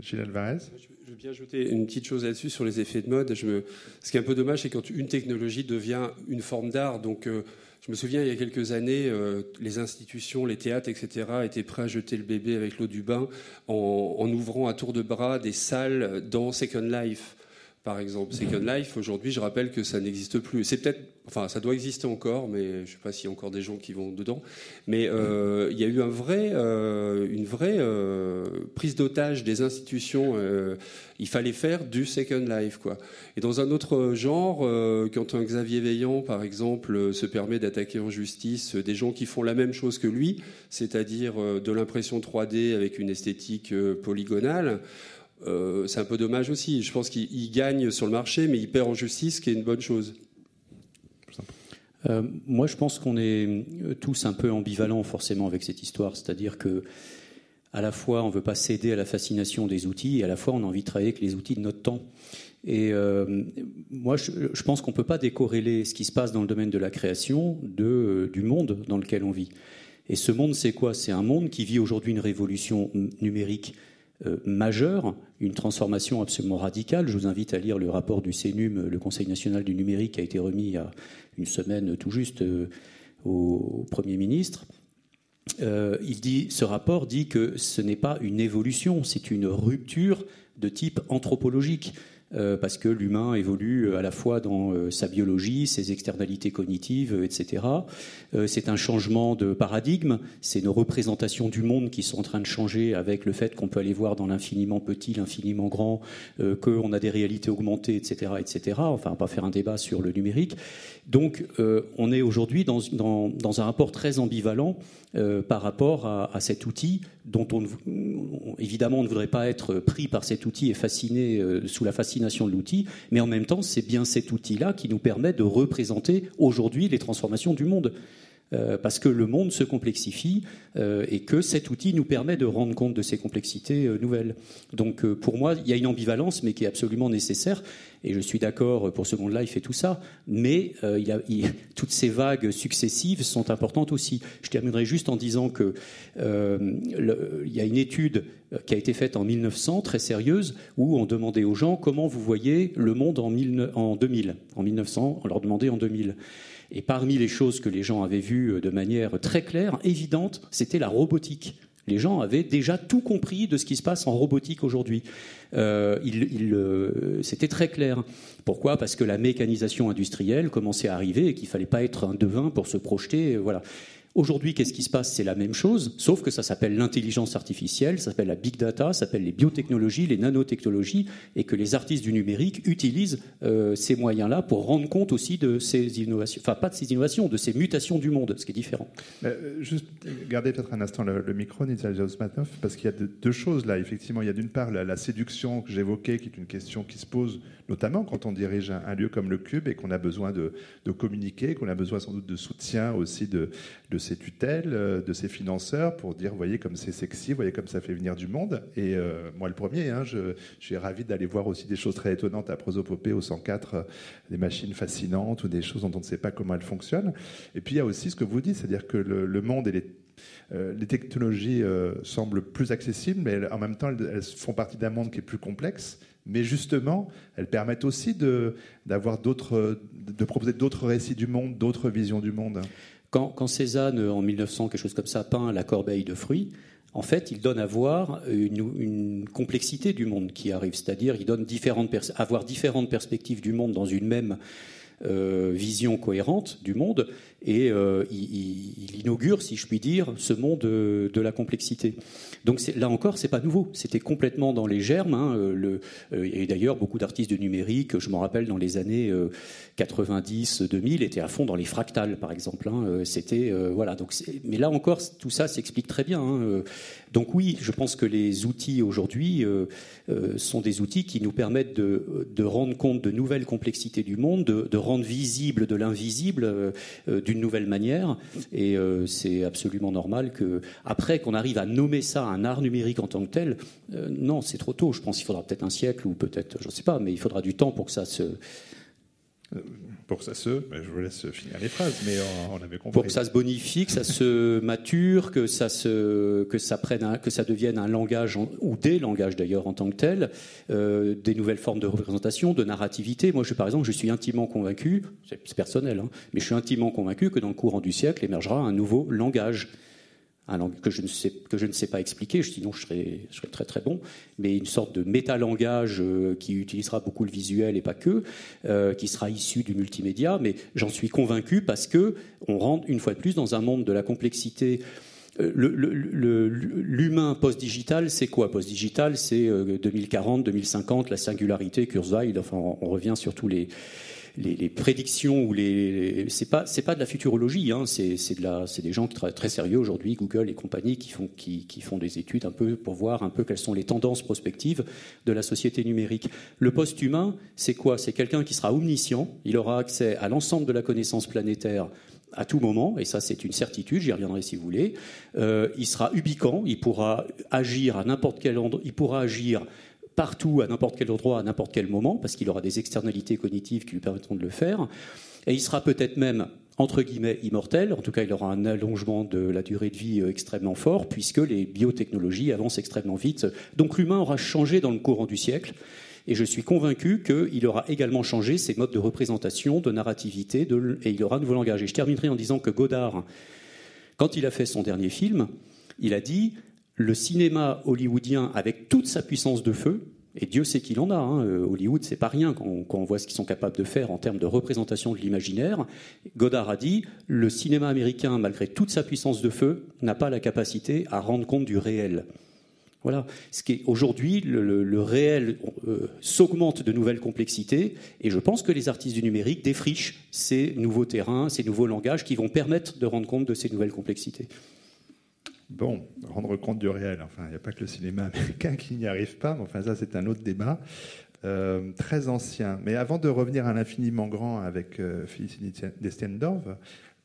A: Gilles Alvarez
D: je veux bien ajouter une petite chose là-dessus sur les effets de mode. Je me... Ce qui est un peu dommage, c'est quand une technologie devient une forme d'art. Donc, euh, je me souviens, il y a quelques années, euh, les institutions, les théâtres, etc., étaient prêts à jeter le bébé avec l'eau du bain en, en, ouvrant à tour de bras des salles dans Second Life par exemple. Second Life, aujourd'hui, je rappelle que ça n'existe plus. C'est peut-être, enfin, ça doit exister encore, mais je ne sais pas s'il y a encore des gens qui vont dedans. Mais euh, il y a eu un vrai, euh, une vraie euh, prise d'otage des institutions. il fallait faire du Second Life, quoi. Et dans un autre genre, quand un Xavier Veillant, par exemple, se permet d'attaquer en justice des gens qui font la même chose que lui, c'est-à-dire de l'impression 3D avec une esthétique polygonale. Euh, c'est un peu dommage aussi. Je pense qu'il gagne sur le marché, mais il perd en justice, ce qui est une bonne chose.
C: Euh, moi, je pense qu'on est tous un peu ambivalents forcément avec cette histoire. C'est-à-dire que, à la fois, on ne veut pas céder à la fascination des outils, et à la fois, on a envie de travailler avec les outils de notre temps. Et euh, moi, je, pense qu'on ne peut pas décorréler ce qui se passe dans le domaine de la création de, du monde dans lequel on vit. Et ce monde, c'est quoi? C'est un monde qui vit aujourd'hui une révolution numérique euh, majeure, une transformation absolument radicale. Je vous invite à lire le rapport du CNUM, le Conseil national du numérique, qui a été remis il y a une semaine tout juste euh, au Premier ministre. Euh, il dit, ce rapport dit que ce n'est pas une évolution, c'est une rupture de type anthropologique. Euh, parce que l'humain évolue euh, à la fois dans euh, sa biologie, ses externalités cognitives, etc. c'est un changement de paradigme, c'est nos représentations du monde qui sont en train de changer avec le fait qu'on peut aller voir dans l'infiniment petit, l'infiniment grand, qu'on a des réalités augmentées, etc., etc. Enfin, on va pas faire un débat sur le numérique. Donc, on est aujourd'hui dans, dans, un rapport très ambivalent par rapport à, cet outil dont on, évidemment, on ne voudrait pas être pris par cet outil et fasciné sous la fascination de l'outil, mais en même temps, c'est bien cet outil-là qui nous permet de représenter aujourd'hui les transformations du monde. Euh, parce que le monde se complexifie euh, et que cet outil nous permet de rendre compte de ces complexités euh, nouvelles. Donc pour moi, il y a une ambivalence, mais qui est absolument nécessaire. Et je suis d'accord pour Second Life et tout ça, mais il toutes ces vagues successives sont importantes aussi. Je terminerai juste en disant que il y a une étude qui a été faite en 1900, très sérieuse, où on demandait aux gens comment vous voyez le monde en 2000. En 1900, on leur demandait en 2000. Et parmi les choses que les gens avaient vues euh, de manière très claire, évidente, c'était la robotique. Les gens avaient déjà tout compris de ce qui se passe en robotique aujourd'hui. Euh, euh, c'était très clair. Pourquoi? Parce que la mécanisation industrielle commençait à arriver et qu'il fallait pas être un devin pour se projeter. Voilà. Aujourd'hui, qu'est-ce qui se passe? C'est la même chose, sauf que ça s'appelle l'intelligence artificielle, ça s'appelle la big data, ça s'appelle les biotechnologies, les nanotechnologies, et que les artistes du numérique utilisent euh, ces moyens-là pour rendre compte aussi de ces innovations, enfin pas de ces innovations, de ces mutations du monde, ce qui est différent.
A: Euh, juste gardez peut-être un instant le, micro, Nitalia Osmatov, parce qu'il y a deux choses là. Effectivement, il y a d'une part la, séduction que j'évoquais, qui est une question qui se pose notamment quand on dirige un, lieu comme le Cube et qu'on a besoin de, communiquer, qu'on a besoin sans doute de soutien aussi de, de ses tutelles, de ses financeurs, pour dire, voyez comme c'est sexy, voyez comme ça fait venir du monde. Et moi, le premier, hein, je, suis ravi d'aller voir aussi des choses très étonnantes à Prosopopée au 104, des machines fascinantes ou des choses dont on ne sait pas comment elles fonctionnent. Et puis il y a aussi ce que vous dites, c'est-à-dire que le, monde et les technologies semblent plus accessibles, mais en même temps, elles, font partie d'un monde qui est plus complexe mais justement, elles permettent aussi d'avoir d'autres, de proposer d'autres récits du monde, d'autres visions du monde.
C: Quand, quand, Cézanne, en 1900, quelque chose comme ça, peint la corbeille de fruits, en fait, il donne à voir une, complexité du monde qui arrive, c'est-à-dire il donne différentes avoir différentes perspectives du monde dans une même euh, vision cohérente du monde, et euh, il, inaugure, si je puis dire, ce monde de, la complexité. Donc là encore, c'est pas nouveau. C'était complètement dans les germes. Hein, euh, et d'ailleurs, beaucoup d'artistes de numérique, je m'en rappelle, dans les années 90-2000, étaient à fond dans les fractales, par exemple. Hein, C'était voilà. Donc, mais là encore, tout ça s'explique très bien. Hein, donc oui, je pense que les outils aujourd'hui sont des outils qui nous permettent de, rendre compte de nouvelles complexités du monde, de, de rendre visible de l'invisible, du nouvelle manière. Et euh, c'est absolument normal que, après qu'on arrive à nommer ça un art numérique en tant que tel, euh, non, c'est trop tôt. Je pense qu'il faudra peut-être un siècle ou peut-être, je ne sais pas, mais il faudra du temps pour que ça se
A: pour que ça se,
C: bonifie, que ça se mature, que ça se, que ça prenne, que ça devienne un langage ou des langages d'ailleurs en tant que tel, euh, des nouvelles formes de représentation, de narrativité. Moi, je, par exemple, je suis intimement convaincu, c'est personnel, hein, mais je suis intimement convaincu que dans le courant du siècle émergera un nouveau langage que je ne sais, que je ne sais pas expliquer, sinon je serais, je serais très très bon, mais une sorte de métalangage euh, qui utilisera beaucoup le visuel et pas que, euh, qui sera issu du multimédia, mais j'en suis convaincu parce que on rentre une fois de plus dans un monde de la complexité. Euh, l'humain post-digital, c'est quoi? Post-digital, c'est 2040, 2050, la singularité, Kurzweil, enfin on revient sur tous les les, prédictions ou les, c'est pas c'est pas de la futurologie, hein, c'est de la c'est des gens qui très sérieux aujourd'hui, Google et compagnie, qui font qui, qui, font des études un peu pour voir un peu quelles sont les tendances prospectives de la société numérique. Le post-humain, c'est quoi? C'est quelqu'un qui sera omniscient, il aura accès à l'ensemble de la connaissance planétaire à tout moment, et ça c'est une certitude, j'y reviendrai si vous voulez. Euh, il sera ubicant, il pourra agir à n'importe quel endroit, il pourra agir partout, à n'importe quel endroit, à n'importe quel moment, parce qu'il aura des externalités cognitives qui lui permettront de le faire. Et il sera peut-être même entre guillemets immortel, en tout cas il aura un allongement de la durée de vie euh, extrêmement fort, puisque les biotechnologies avancent extrêmement vite. Donc l'humain aura changé dans le courant du siècle, et je suis convaincu qu'il aura également changé ses modes de représentation, de narrativité, et il aura un nouveau langage. Et je terminerai en disant que Godard, quand il a fait son dernier film, il a dit le cinéma hollywoodien, avec toute sa puissance de feu, et Dieu sait qu'il en a, hein, euh, Hollywood, c'est pas rien quand on, voit ce qu'ils sont capables de faire en termes de représentation de l'imaginaire. Godard a dit le cinéma américain, malgré toute sa puissance de feu, n'a pas la capacité à rendre compte du réel. Voilà. Ce qui aujourd'hui, le, réel euh, s'augmente de nouvelles complexités, et je pense que les artistes du numérique défrichent ces nouveaux terrains, ces nouveaux langages qui vont permettre de rendre compte de ces nouvelles complexités.
A: Bon, rendre compte du réel. Enfin, il n'y a pas que le cinéma américain qui n'y arrive pas, mais enfin, ça, c'est un autre débat. Euh, très ancien. Mais avant de revenir à l'infiniment grand avec euh, Félicité Destiendorf,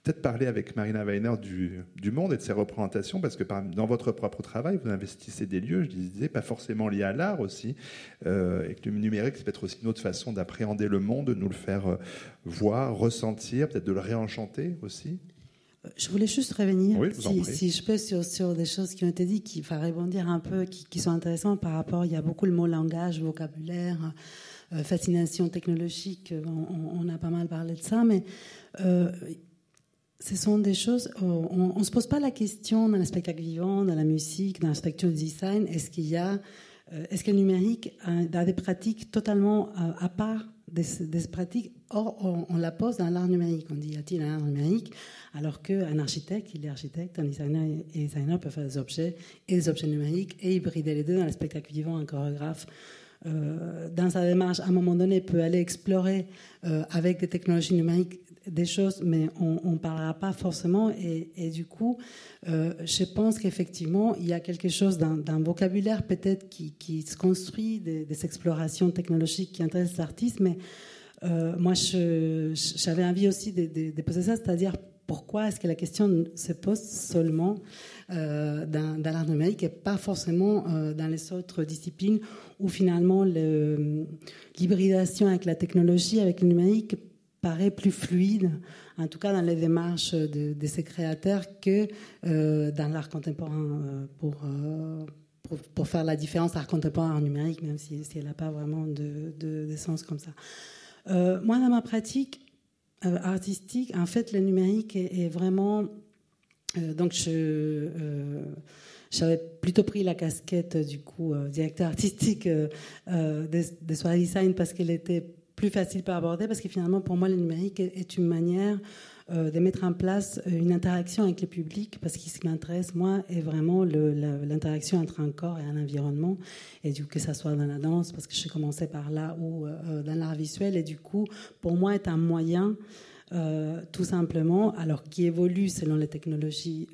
A: peut-être parler avec Marina Weiner du, monde et de ses représentations, parce que dans votre propre travail, vous investissez des lieux, je disais, pas forcément liés à l'art aussi, euh, et que le numérique, c'est peut-être aussi une autre façon d'appréhender le monde, de nous le faire euh, voir, ressentir, peut-être de le réenchanter aussi.
B: Je voulais juste revenir, si, je peux, sur, des choses qui ont été dites, qui vont rebondir un peu, qui, sont intéressantes par rapport. Il y a beaucoup le mot langage, vocabulaire, euh, fascination technologique. On, a pas mal parlé de ça, mais euh, ce sont des choses. On ne se pose pas la question dans le spectacle vivant, dans la musique, dans l'architecture design. Est-ce qu'il y a, euh, est-ce que le numérique a, des pratiques totalement à part des, pratiques Or, on, la pose dans l'art numérique. On dit, y a-t-il un art numérique? Alors qu'un architecte, il est architecte, un designer et designer peuvent faire des objets et des objets numériques et hybrider les deux dans le spectacle vivant. Un chorégraphe, euh, dans sa démarche, à un moment donné, peut aller explorer euh, avec des technologies numériques des choses, mais on ne parlera pas forcément. Et, du coup, euh, je pense qu'effectivement, il y a quelque chose d'un vocabulaire peut-être qui, se construit, des, explorations technologiques qui intéressent les artistes, mais moi, j'avais envie aussi de, poser ça, c'est-à-dire pourquoi est-ce que la question se pose seulement euh, dans, l'art numérique et pas forcément euh, dans les autres disciplines où finalement l'hybridation avec la technologie, avec le numérique, paraît plus fluide, en tout cas dans les démarches de, ces créateurs, que euh, dans l'art contemporain pour, faire la différence art contemporain art numérique, même si, elle n'a pas vraiment de, sens comme ça. moi, dans ma pratique, artistique, en fait, le numérique est, vraiment. Euh, donc. Euh, j'avais plutôt pris la casquette du coup directeur artistique de, de Soirée Design parce qu'elle était plus facile à aborder parce que finalement pour moi le numérique est une manière euh, de mettre en place une interaction avec le public, parce que ce qui m'intéresse, moi, est vraiment l'interaction entre un corps et un environnement, et du coup, que ça soit dans la danse, parce que je commençais par là, ou euh, dans l'art visuel, et du coup, pour moi, est un moyen, euh, tout simplement, alors qui évolue selon les technologies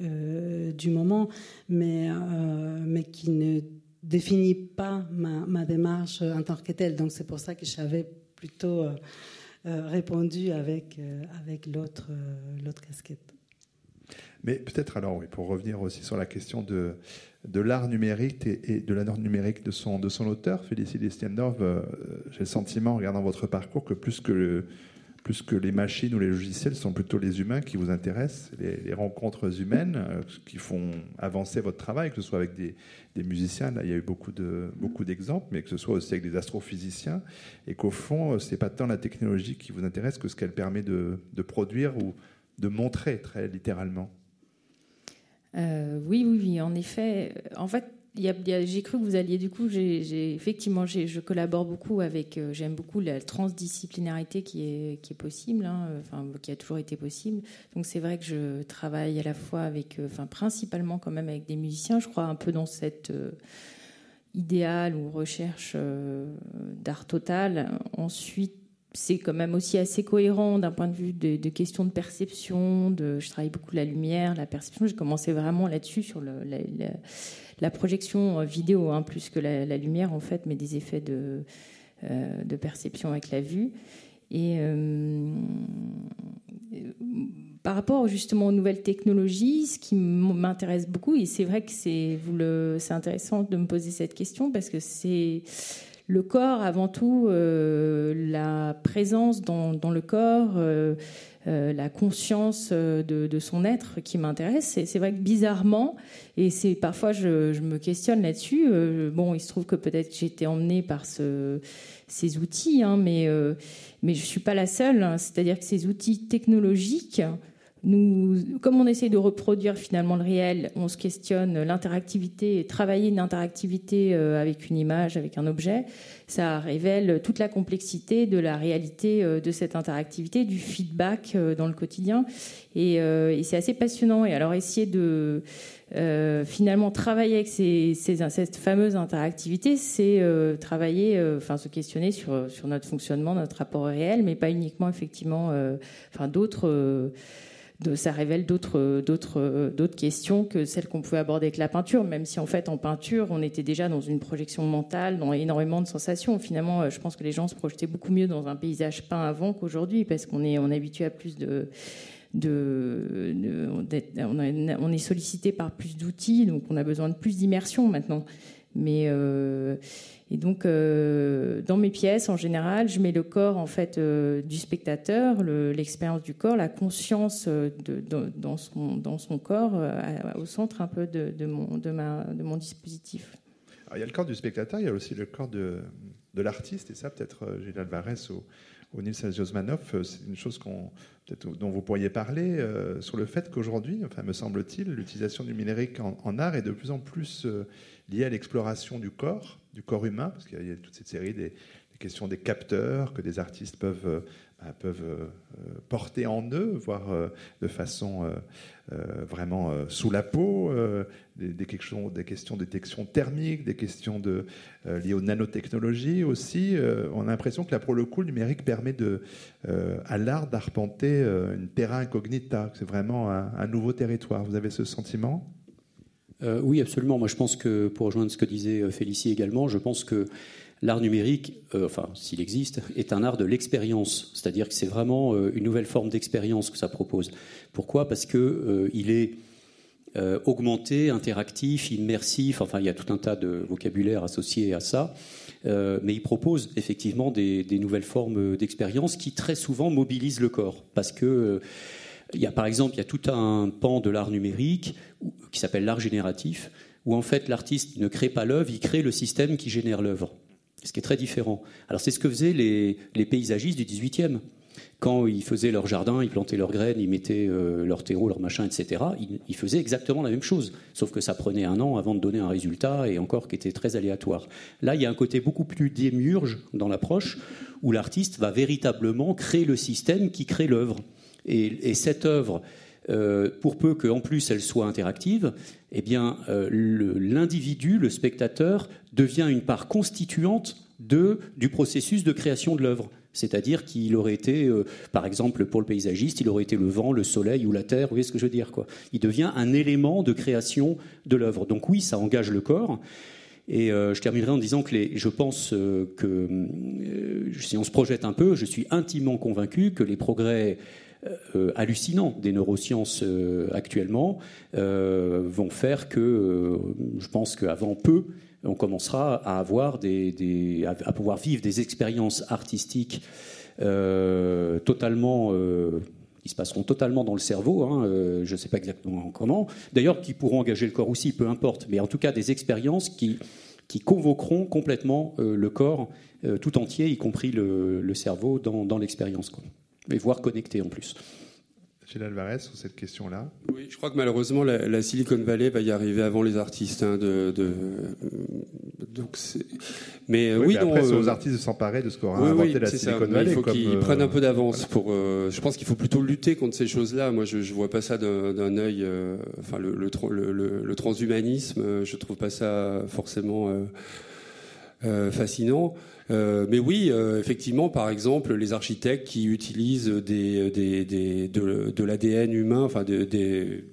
B: du moment, mais, mais qui ne définit pas ma, ma, démarche en tant que telle. Donc c'est pour ça que j'avais plutôt euh, répondu avec, euh, avec l'autre euh, l'autre casquette.
A: Mais peut-être alors, oui, pour revenir aussi sur la question de, de l'art numérique et, de l'art numérique de son, de son auteur, Félicité Stiendorf, j'ai le sentiment, en regardant votre parcours, que plus que le, plus que les machines ou les logiciels, ce sont plutôt les humains qui vous intéressent, les, rencontres humaines euh, qui font avancer votre travail, que ce soit avec des, musiciens, là il y a eu beaucoup de beaucoup d'exemples, mais que ce soit aussi avec des astrophysiciens, et qu'au fond, c'est pas tant la technologie qui vous intéresse que ce qu'elle permet de, produire ou de montrer très littéralement.
E: Euh, oui, oui, oui, en effet. En fait, j'ai cru que vous alliez du coup. Effectivement, je collabore beaucoup avec. Euh, j'aime beaucoup la transdisciplinarité qui est possible, hein, enfin qui a toujours été possible. Donc c'est vrai que je travaille à la fois avec, euh, enfin principalement quand même avec des musiciens. Je crois un peu dans cette euh, idéal ou recherche d'art total. Ensuite, c'est quand même aussi assez cohérent d'un point de vue de, questions de perception. Je travaille beaucoup la lumière, la perception. J'ai commencé vraiment là-dessus sur le, projection euh, vidéo, hein, plus que la, lumière en fait, mais des effets de, euh, de perception avec la vue. Et euh, par rapport justement aux nouvelles technologies, ce qui m'intéresse beaucoup, et c'est vrai que c'est intéressant de me poser cette question parce que c'est le corps avant tout, la présence dans, le corps. Euh, la conscience euh, de, son être qui m'intéresse. C'est vrai que bizarrement, et c'est parfois je, me questionne là-dessus. Euh, bon, il se trouve que peut-être été emmenée par ces outils, hein, mais mais je suis pas la seule. Hein. C'est-à-dire que ces outils technologiques nous, comme on essaie de reproduire finalement le réel, on se questionne l'interactivité, travailler une interactivité euh, avec une image, avec un objet, ça révèle toute la complexité de la réalité euh, de cette interactivité, du feedback euh, dans le quotidien. Et, c'est assez passionnant. Et alors essayer de finalement travailler avec ces, cette fameuse interactivité, c'est travailler, enfin se questionner sur, sur notre fonctionnement, notre rapport réel, mais pas uniquement effectivement, enfin d'autres ça révèle d'autres, d'autres, d'autres questions que celles qu'on pouvait aborder avec la peinture, même si en fait en peinture on était déjà dans une projection mentale, dans énormément de sensations. Finalement, euh, je pense que les gens se projetaient beaucoup mieux dans un paysage peint avant qu'aujourd'hui, parce qu'on est, on est habitué à plus de, de, on, est sollicité par plus d'outils, donc on a besoin de plus d'immersion maintenant. Mais euh, et donc, euh, dans mes pièces, en général, je mets le corps en fait euh, du spectateur, l'expérience du corps, la conscience de, dans, son, corps au centre un peu de, mon, dispositif.
A: il y a le corps du spectateur, il y a aussi le corps de, l'artiste, et ça, peut-être Gilles Alvarez ou, Nils Josmanov, c'est une chose dont vous pourriez parler sur le fait qu'aujourd'hui, enfin, me semble-t-il, l'utilisation du numérique en, art est de plus en plus lié à l'exploration du corps, du corps humain, parce qu'il y a toute cette série des, questions des capteurs que des artistes peuvent, euh, bah, peuvent euh, porter en eux, voire euh, de façon vraiment sous la peau, des, questions, de détection thermique, des questions liées aux nanotechnologies aussi. on a l'impression que là, pour le coup, le numérique permet à l'art d'arpenter une terra incognita. C'est vraiment un nouveau territoire. Vous avez ce sentiment?
C: Euh, oui, absolument. Moi, je pense que, pour rejoindre ce que disait euh, Félicie également, je pense que l'art numérique, enfin s'il existe, est un art de l'expérience, c'est-à-dire que c'est vraiment une nouvelle forme d'expérience que ça propose. Pourquoi? Parce que il est augmenté, interactif, immersif, enfin il y a tout un tas de vocabulaire associé à ça. Euh, mais il propose effectivement des, nouvelles formes d'expérience qui très souvent mobilisent le corps. Parce que euh, il y a par exemple il y a tout un pan de l'art numérique qui s'appelle l'art génératif, où en fait l'artiste ne crée pas l'œuvre, il crée le système qui génère l'œuvre. Ce qui est très différent. Alors c'est ce que faisaient les, paysagistes du 18e quand ils faisaient leur jardin, ils plantaient leurs graines, ils mettaient euh, leur terreau, leur machin, etc., ils, faisaient exactement la même chose. Sauf que ça prenait un an avant de donner un résultat et encore qui était très aléatoire. Là, il y a un côté beaucoup plus démurge dans l'approche où l'artiste va véritablement créer le système qui crée l'œuvre. Et, cette œuvre, euh, pour peu qu'en plus elle soit interactive, eh bien, euh, l'individu, le, spectateur, devient une part constituante de, du processus de création de l'œuvre. C'est-à-dire qu'il aurait été, euh, par exemple, pour le paysagiste, il aurait été le vent, le soleil ou la terre. Vous voyez ce que je veux dire Il devient un élément de création de l'œuvre. Donc oui, ça engage le corps. Et je terminerai en disant que je pense que, si on se projette un peu, je suis intimement convaincu que les progrès hallucinants des neurosciences actuellement vont faire que, je pense qu'avant peu, on commencera à avoir des, à pouvoir vivre des expériences artistiques euh, totalement euh, qui se passeront totalement dans le cerveau, hein, euh, je ne sais pas exactement comment, d'ailleurs qui pourront engager le corps aussi, peu importe, mais en tout cas des expériences qui, qui convoqueront complètement le corps tout entier, y compris le, cerveau, dans, dans l'expérience, et voire connecté en plus.
A: Gilles Alvarez sur cette question-là
D: Oui, je crois que malheureusement la, Silicon Valley va y arriver avant les artistes. Hein, de, donc
A: mais oui, après, c'est aux euh, artistes de s'emparer de ce qu'aura inventé la Silicon Valley.
D: Il faut qu'ils prennent un peu d'avance pour. Euh, je pense qu'il faut plutôt lutter contre ces choses-là. Moi, je, ne vois pas ça d'un œil. Euh, enfin, le, le, transhumanisme, je trouve pas ça forcément fascinant. Euh, mais oui, euh, effectivement, par exemple, les architectes qui utilisent de, l'ADN humain, enfin des,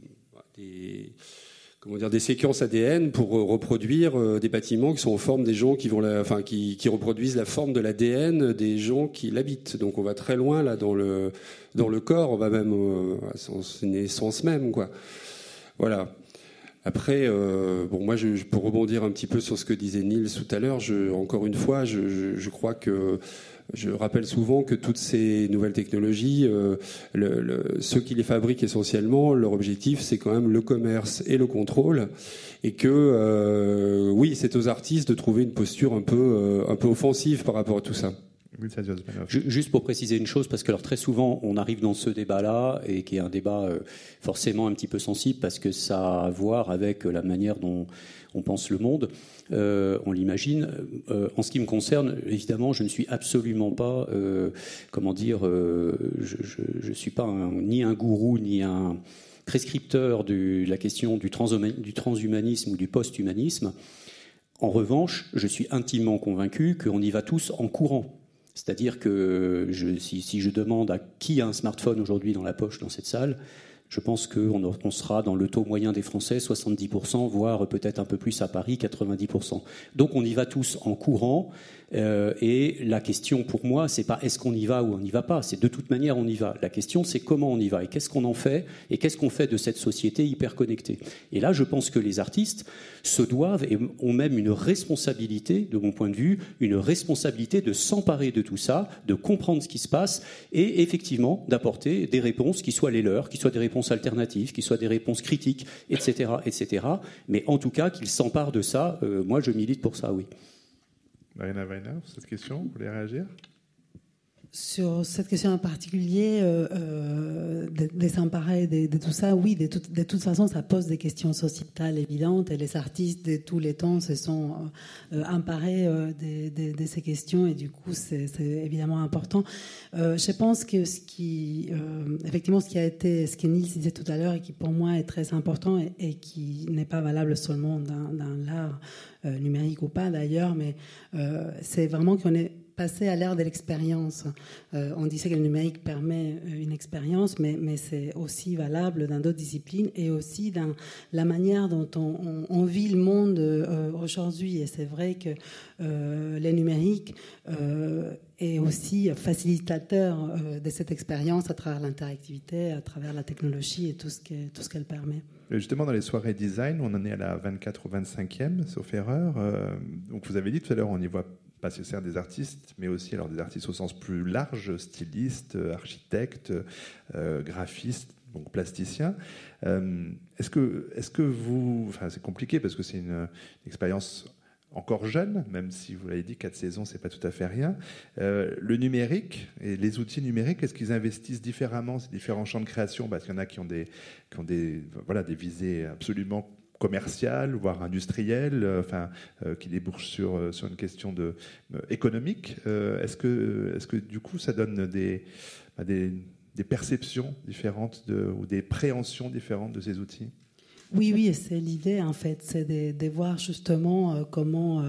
D: séquences ADN pour reproduire euh, des bâtiments qui sont en forme des gens qui vont, la, enfin, qui, reproduisent la forme de l'ADN des gens qui l'habitent. Donc on va très loin là dans le dans le corps, on va même à son naissance même, quoi. Voilà. Après, euh, bon, moi, je, pour rebondir un petit peu sur ce que disait Niels tout à l'heure, encore une fois, je, crois que je rappelle souvent que toutes ces nouvelles technologies, euh, ceux qui les fabriquent essentiellement, leur objectif, c'est quand même le commerce et le contrôle, et que euh, oui, c'est aux artistes de trouver une posture un peu, un peu offensive par rapport à tout ça.
C: Juste pour préciser une chose, parce que très souvent on arrive dans ce débat-là et qui est un débat euh, forcément un petit peu sensible parce que ça a à voir avec la manière dont on pense le monde, euh, on l'imagine. Euh, en ce qui me concerne, évidemment, je ne suis absolument pas, comment dire, je ne suis pas ni un gourou ni un prescripteur de la question du, du transhumanisme ou du post-humanisme. En revanche, je suis intimement convaincu qu'on y va tous en courant. C'est-à-dire que si, je demande à qui a un smartphone aujourd'hui dans la poche dans cette salle, je pense qu'on on sera dans le taux moyen des Français, 70%, voire peut-être un peu plus à Paris, 90%. Donc on y va tous en courant. Euh, et la question pour moi, c'est pas est-ce qu'on y va ou on n'y va pas. C'est de toute manière on y va. La question, c'est comment on y va et qu'est-ce qu'on en fait et qu'est-ce qu'on fait de cette société hyper connectée. Et là, je pense que les artistes se doivent et ont même une responsabilité, de mon point de vue, une responsabilité de s'emparer de tout ça, de comprendre ce qui se passe et effectivement d'apporter des réponses qui soient les leurs, qui soient des réponses alternatives, qui soient des réponses critiques, etc., etc. Mais en tout cas, qu'ils s'emparent de ça. Euh, moi, je milite pour ça, oui.
A: Marina Weiner, cette question, vous voulez réagir?
B: Sur cette question en particulier, euh, euh, des s'emparer de, tout ça, oui, de, toute façon, ça pose des questions sociétales évidentes et les artistes de tous les temps se sont euh, emparés de, ces questions et du coup, c'est évidemment important. je pense que ce qui, effectivement, ce qui a été, ce que Nils disait tout à l'heure et qui pour moi est très important et, et qui n'est pas valable seulement dans, dans l'art numérique ou pas d'ailleurs, mais c'est vraiment qu'on est passer à l'ère de l'expérience. Euh, on disait que le numérique permet euh, une expérience, mais, c'est aussi valable dans d'autres disciplines et aussi dans la manière dont on, vit le monde euh, aujourd'hui. Et c'est vrai que euh, le numérique est aussi facilitateur de cette expérience à travers l'interactivité, à travers la technologie et tout ce qu'elle permet.
A: Justement, dans les soirées design, on en est à la 24 ou 25e, sauf erreur. donc vous avez dit tout à l'heure, on y voit pas nécessairement des artistes, mais aussi alors des artistes au sens plus large, stylistes, architectes, euh, graphistes, donc plasticiens. Euh, est-ce que, est-ce que vous, enfin c'est compliqué parce que c'est une, expérience encore jeune, même si vous l'avez dit, quatre saisons, c'est pas tout à fait rien. Euh, le numérique et les outils numériques, est-ce qu'ils investissent différemment ces différents champs de création? Parce qu'il y en a qui ont des, qui ont des, voilà, des visées absolument commercial, voire industriel, euh, enfin, euh, qui débouche sur, euh, sur une question de, économique. est-ce, que, est-ce que du coup ça donne des, bah, des, des perceptions différentes de, ou des préhensions différentes de ces outils?
B: Oui, oui, c'est l'idée en fait, c'est de, voir justement comment,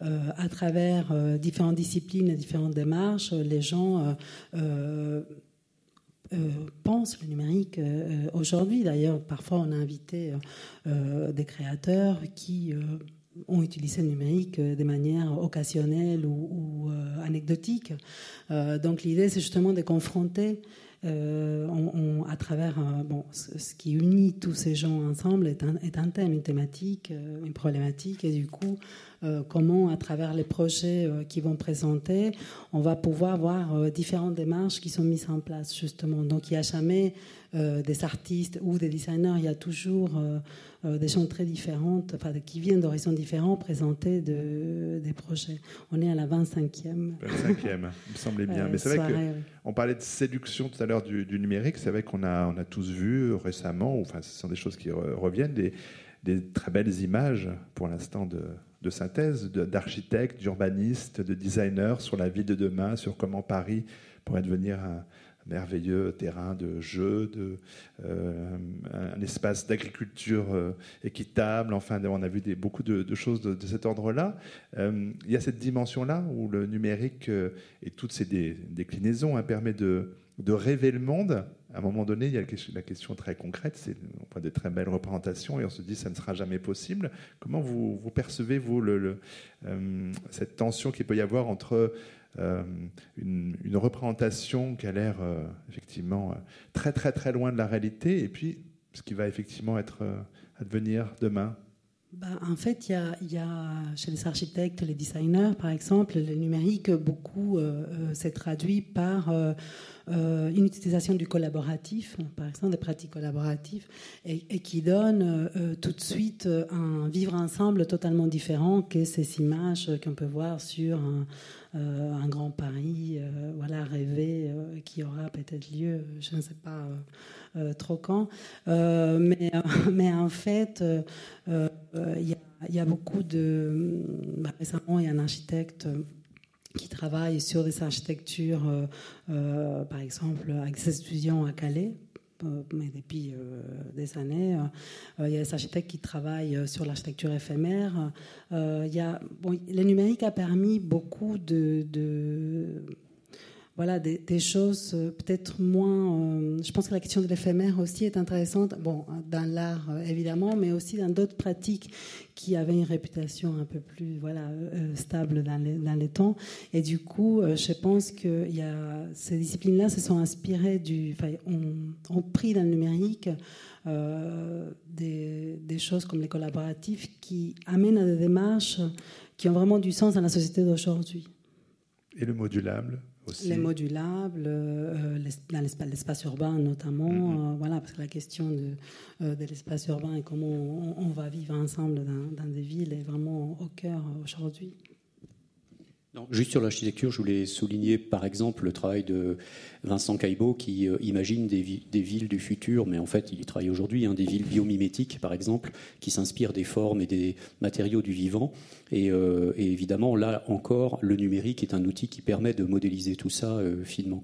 B: à travers différentes disciplines et différentes démarches, les gens euh, pense le numérique euh, aujourd'hui. D'ailleurs, parfois on a invité euh, des créateurs qui ont utilisé le numérique de manière occasionnelle ou, anecdotique. donc l'idée, c'est justement de confronter à travers bon, ce, qui unit tous ces gens ensemble est un, est un thème, une thématique, une problématique, et du coup, comment, à travers les projets euh, qu'ils vont présenter, on va pouvoir voir euh, différentes démarches qui sont mises en place, justement. Donc, il n'y a jamais des artistes ou des designers, il y a toujours des gens très différentes, enfin, qui viennent d'horizons différents, présenter des projets. On est à la 25e.
A: 25e, il me semblait bien. Mais c'est vrai qu'on parlait de séduction tout à l'heure du, numérique. C'est vrai qu'on a, on a tous vu récemment, enfin, ce sont des choses qui reviennent, des, des très belles images pour l'instant de, de synthèse d'architectes, d'urbanistes, de designers sur la vie de demain, sur comment Paris pourrait devenir un merveilleux terrain de jeu, de, euh, un espace d'agriculture euh, équitable. Enfin, on a vu beaucoup de, choses de, cet ordre-là. Euh, il y a cette dimension-là où le numérique et toutes ses déclinaisons hein, permet de rêver le monde à un moment donné, il y a la question très concrète, c'est on voit des très belles représentations et on se dit ça ne sera jamais possible. Comment vous, percevez, vous, euh, cette tension qu'il peut y avoir entre euh, une, représentation qui a l'air euh, effectivement très très très loin de la réalité et puis ce qui va effectivement être à devenir demain?
B: Bah, en fait, il y, chez les architectes, les designers, par exemple, le numérique, beaucoup s'est traduit par une utilisation du collaboratif, par exemple des pratiques collaboratives, et, qui donne euh, tout de suite un vivre ensemble totalement différent que ces images qu'on peut voir sur un, euh, grand Paris, voilà, rêvé, qui aura peut-être lieu, je ne sais pas trop quand. mais, mais en fait, il y, a beaucoup de. Bah, récemment, il y a un architecte qui travaillent sur des architectures, euh, euh, par exemple, avec des étudiants à Calais, euh, mais depuis des années. il y a des architectes qui travaillent sur l'architecture éphémère. il y a, bon, le numérique a permis beaucoup de voilà, des, choses euh, peut-être moins. Euh, je pense que la question de l'éphémère aussi est intéressante, bon, dans l'art euh, évidemment, mais aussi dans d'autres pratiques qui avaient une réputation un peu plus stable dans les, temps. Et du coup, je pense que y a, ces disciplines-là se sont inspirées du. Ont, pris dans le numérique des, des, choses comme les collaboratifs qui amènent à des démarches qui ont vraiment du sens dans la société d'aujourd'hui.
A: Et le modulable?
B: Les modulables, euh, dans l'espace urbain notamment, mm-hmm. euh, voilà, parce que la question de, euh, de l'espace urbain et comment on, va vivre ensemble dans, dans, des villes est vraiment au cœur aujourd'hui
C: juste sur l'architecture, je voulais souligner par exemple le travail de Vincent Caillebout qui euh, imagine des, villes du futur, mais en fait il y travaille aujourd'hui, hein, des villes biomimétiques par exemple, qui s'inspirent des formes et des matériaux du vivant. Et, euh, évidemment, là encore, le numérique est un outil qui permet de modéliser tout ça euh, finement.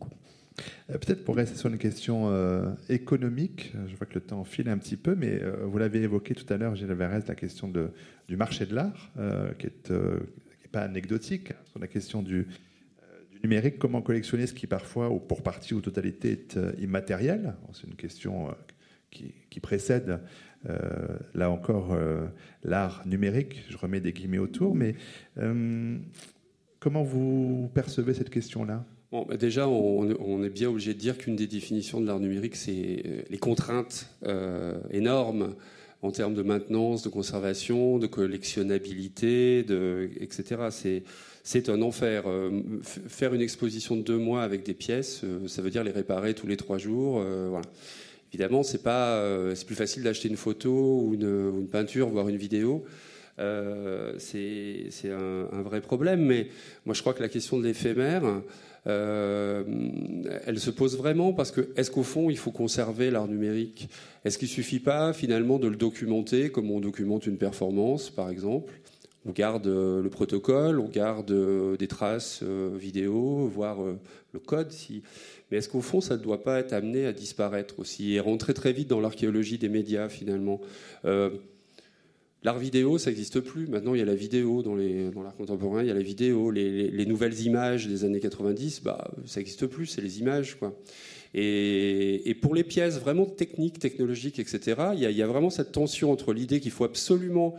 A: Peut-être pour rester sur une question économique, je vois que le temps file un petit peu, mais vous l'avez évoqué tout à l'heure, Gilles Verrez, la question du marché de l'art, qui est pas anecdotique, hein, sur la question du, euh, numérique, comment collectionner ce qui parfois, ou pour partie ou totalité, est immatériel C'est une question qui, qui précède euh, là encore, euh, l'art numérique. Je remets des guillemets autour, mais euh, comment vous percevez cette question-là?
D: Bah, déjà, on, est bien obligé de dire qu'une des définitions de l'art numérique, c'est les contraintes énormes en termes de maintenance, de conservation, de collectionnabilité, etc. C'est un enfer. faire une exposition de deux mois avec des pièces, ça veut dire les réparer tous les trois jours. voilà. Évidemment, c'est pas, euh, c'est plus facile d'acheter une photo ou une, peinture, voire une vidéo. Euh, c'est un, vrai problème. Mais moi, je crois que la question de l'éphémère, euh, elle se pose vraiment parce que est-ce qu'au fond, il faut conserver l'art numérique? Est-ce qu'il suffit pas finalement de le documenter comme on documente une performance, par exemple? On garde le protocole, on garde des traces vidéo, voire le code. Mais est-ce qu'au fond, ça ne doit pas être amené à disparaître aussi et rentrer très vite dans l'archéologie des médias finalement? Euh, L'art vidéo, ça n'existe plus. Maintenant, il y a la vidéo dans, l'art contemporain, il y a la vidéo. Les, nouvelles images des années 90, bah, ça n'existe plus, c'est les images. Quoi. Et, pour les pièces vraiment techniques, technologiques, etc., il y a vraiment cette tension entre l'idée qu'il faut absolument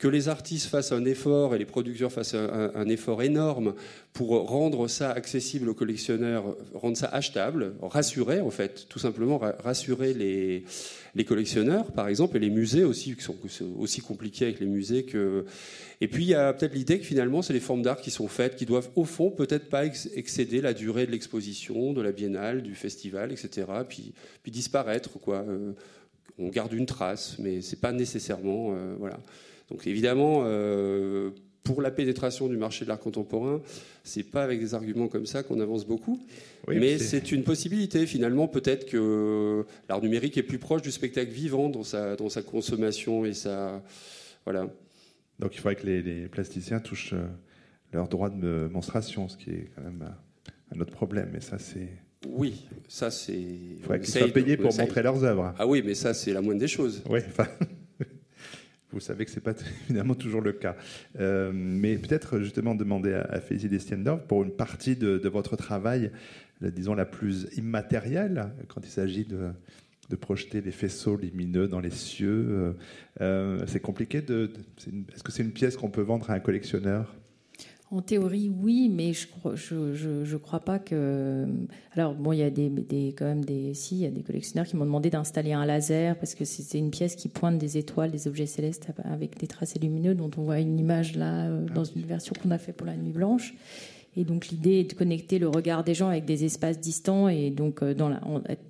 D: que les artistes fassent un effort et les producteurs fassent un, effort énorme pour rendre ça accessible aux collectionneurs, rendre ça achetable, rassurer en fait, tout simplement rassurer les, collectionneurs, par exemple, et les musées aussi, qui sont aussi compliqués avec les musées que. Et puis il y a peut-être l'idée que finalement, c'est les formes d'art qui sont faites, qui doivent au fond peut-être pas excéder la durée de l'exposition, de la biennale, du festival, etc. Puis, puis disparaître, quoi. Euh, on garde une trace, mais c'est pas nécessairement, euh, voilà. Donc évidemment, euh, pour la pénétration du marché de l'art contemporain, c'est pas avec des arguments comme ça qu'on avance beaucoup, mais c'est une possibilité. Finalement, peut-être que l'art numérique est plus proche du spectacle vivant dans sa, dans sa consommation et sa voilà.
A: Donc il faudrait que les, plasticiens touchent euh, leur droit de monstration, ce qui est quand même un autre problème. Mais ça, c'est
D: oui, ça c'est.
A: Il faudrait qu'ils soient payés pour montrer leurs œuvres.
D: Ah oui, mais ça c'est la moindre des choses.
A: Oui, enfin. Vous savez que ce n'est pas évidemment toujours le cas. Euh, mais peut-être justement demander à, à Félicie Destiendorf, pour une partie de, votre travail, disons la plus immatérielle, quand il s'agit de, projeter les faisceaux lumineux dans les cieux, euh, euh, c'est compliqué. De, est-ce que c'est une pièce qu'on peut vendre à un collectionneur?
E: En théorie, oui, mais je ne je, je, crois pas que. Alors, bon, il y a des, des, quand même des. Si, il y a des collectionneurs qui m'ont demandé d'installer un laser parce que c'est une pièce qui pointe des étoiles, des objets célestes avec des tracés lumineux, dont on voit une image là euh, dans une version qu'on a fait pour la Nuit Blanche. Et donc, l'idée est de connecter le regard des gens avec des espaces distants et donc euh, dans la,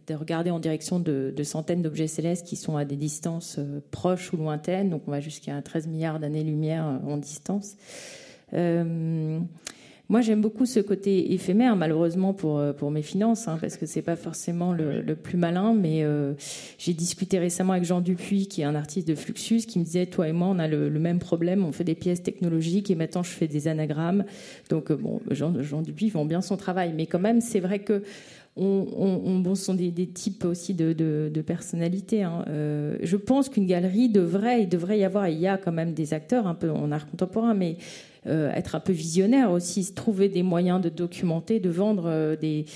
E: de regarder en direction de, de centaines d'objets célestes qui sont à des distances euh, proches ou lointaines. Donc, on va jusqu'à 13 milliards d'années-lumière en distance. Euh, moi, j'aime beaucoup ce côté éphémère, malheureusement pour euh, pour mes finances, hein, parce que c'est pas forcément le, plus malin. Mais euh, j'ai discuté récemment avec Jean Dupuis, qui est un artiste de Fluxus, qui me disait toi et moi, on a le, même problème. On fait des pièces technologiques et maintenant je fais des anagrammes. Donc bon, Jean, Jean Dupuis vend bien son travail, mais quand même, c'est vrai que on, ce sont des, types aussi de, de, de personnalités. Hein. Je pense qu'une galerie devrait, devrait y avoir, il y a quand même des acteurs un peu en art contemporain, mais euh, être un peu visionnaire aussi, trouver des moyens de documenter, de vendre euh, des,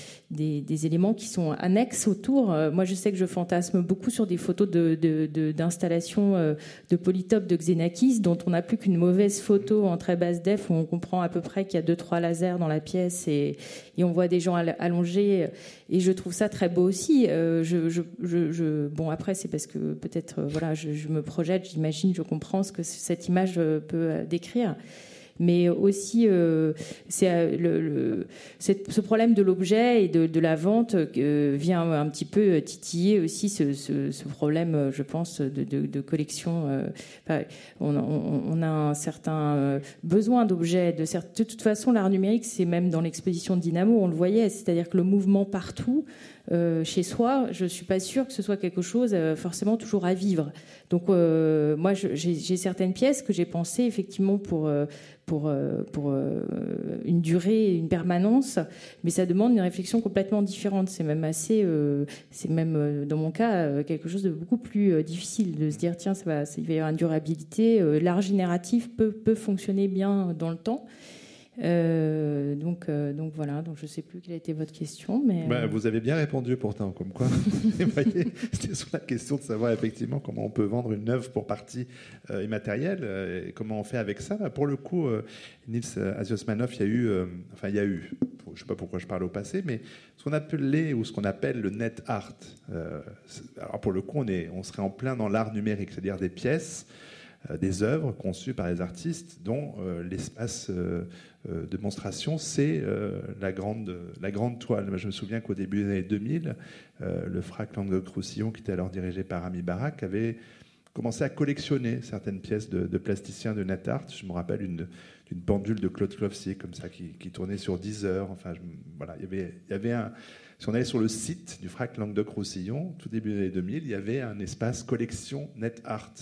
E: éléments qui sont annexes autour. Euh, moi, je sais que je fantasme beaucoup sur des photos d'installation de, de, de, de Xenakis, dont on n'a plus qu'une mauvaise photo en très basse def, où on comprend à peu près qu'il y a deux, trois lasers dans la pièce et, on voit des gens allongés. Et je trouve ça très beau aussi. bon, après, c'est parce que peut-être, voilà, je, me projette, j'imagine, je comprends ce que cette image peut décrire mais aussi euh, c'est euh, ce problème de l'objet et de, la vente euh, vient un petit peu titiller aussi ce, problème, je pense, de, collection. on, a un certain besoin d'objets. De, de toute façon, l'art numérique, c'est même dans l'exposition Dynamo, on le voyait, c'est-à-dire que le mouvement partout. Chez soi, je suis pas sûre que ce soit quelque chose forcément toujours à vivre. Donc moi, j'ai certaines pièces que j'ai pensées effectivement pour pour, euh, pour euh, une durée, une permanence, mais ça demande une réflexion complètement différente. C'est même assez, euh, c'est même dans mon cas quelque chose de beaucoup plus difficile de se dire tiens, ça va, il va y avoir une durabilité. L'art génératif peut, peut fonctionner bien dans le temps. Euh, donc, euh, donc voilà, donc je ne sais plus quelle a été votre question. Mais,
A: bah, vous avez bien répondu pourtant, comme quoi. C'était sur la question de savoir effectivement comment on peut vendre une œuvre pour partie immatérielle et comment on fait avec ça. Bah, pour le coup, Nils Asiosmanov, il y a eu, enfin il y a eu, je ne sais pas pourquoi je parle au passé, mais ce qu'on appelait ou ce qu'on appelle le net art. alors pour le coup, on, est, on serait en plein dans l'art numérique, c'est-à-dire des pièces des œuvres conçues par les artistes dont l'espace euh, démonstration, c'est euh, la, grande, la grande toile. je me souviens qu'au début des années 2000, euh, le FRAC Languedoc-Roussillon, qui était alors dirigé par Ami Barak, avait commencé à collectionner certaines pièces de, plasticiens de net art. Je me rappelle une, pendule de Claude Clossier, comme ça, qui, tournait sur 10 heures. Enfin, voilà, il y avait, il y avait un. Si on allait sur le site du FRAC Languedoc-Roussillon, tout début des années 2000, il y avait un espace collection net art.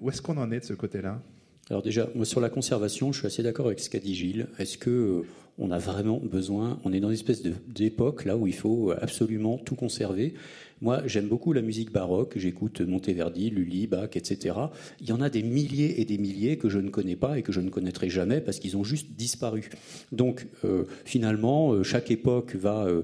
A: où est-ce qu'on en est de ce côté-là?
C: Alors déjà, moi sur la conservation, je suis assez d'accord avec ce qu'a dit Gilles. Est-ce que euh, on a vraiment besoin On est dans une espèce d'époque là où il faut absolument tout conserver? Moi, j'aime beaucoup la musique baroque. J'écoute Monteverdi, Lully, Bach, etc. Il y en a des milliers et des milliers que je ne connais pas et que je ne connaîtrai jamais parce qu'ils ont juste disparu. Donc, euh, finalement, euh, chaque époque va euh,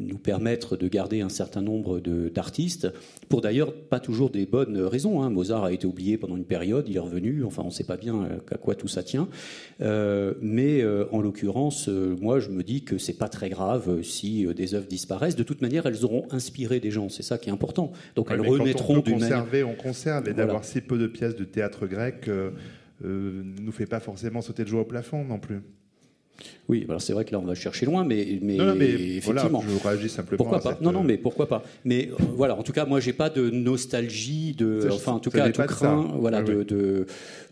C: nous permettre de garder un certain nombre d'artistes, pour d'ailleurs pas toujours des bonnes raisons. Hein. Mozart a été oublié pendant une période, il est revenu. Enfin, on ne sait pas bien à quoi tout ça tient. mais en l'occurrence, moi, je me dis que c'est pas très grave si des œuvres disparaissent. De toute manière, elles auront inspiré des gens. C'est ça qui est important. Donc elles remettront
A: d'une conserver, on conserve. Et d'avoir si peu de pièces de théâtre grec ne euh, euh, nous fait pas forcément sauter de joie au plafond non plus.
C: Oui, alors c'est vrai que là on va chercher loin, mais, mais, non, mais effectivement.
A: je réagis simplement.
C: Pourquoi pas Non, non, mais pourquoi pas Mais euh, voilà, en tout cas, moi j'ai pas de nostalgie, de, enfin en tout cas, tout craint, voilà, de, de,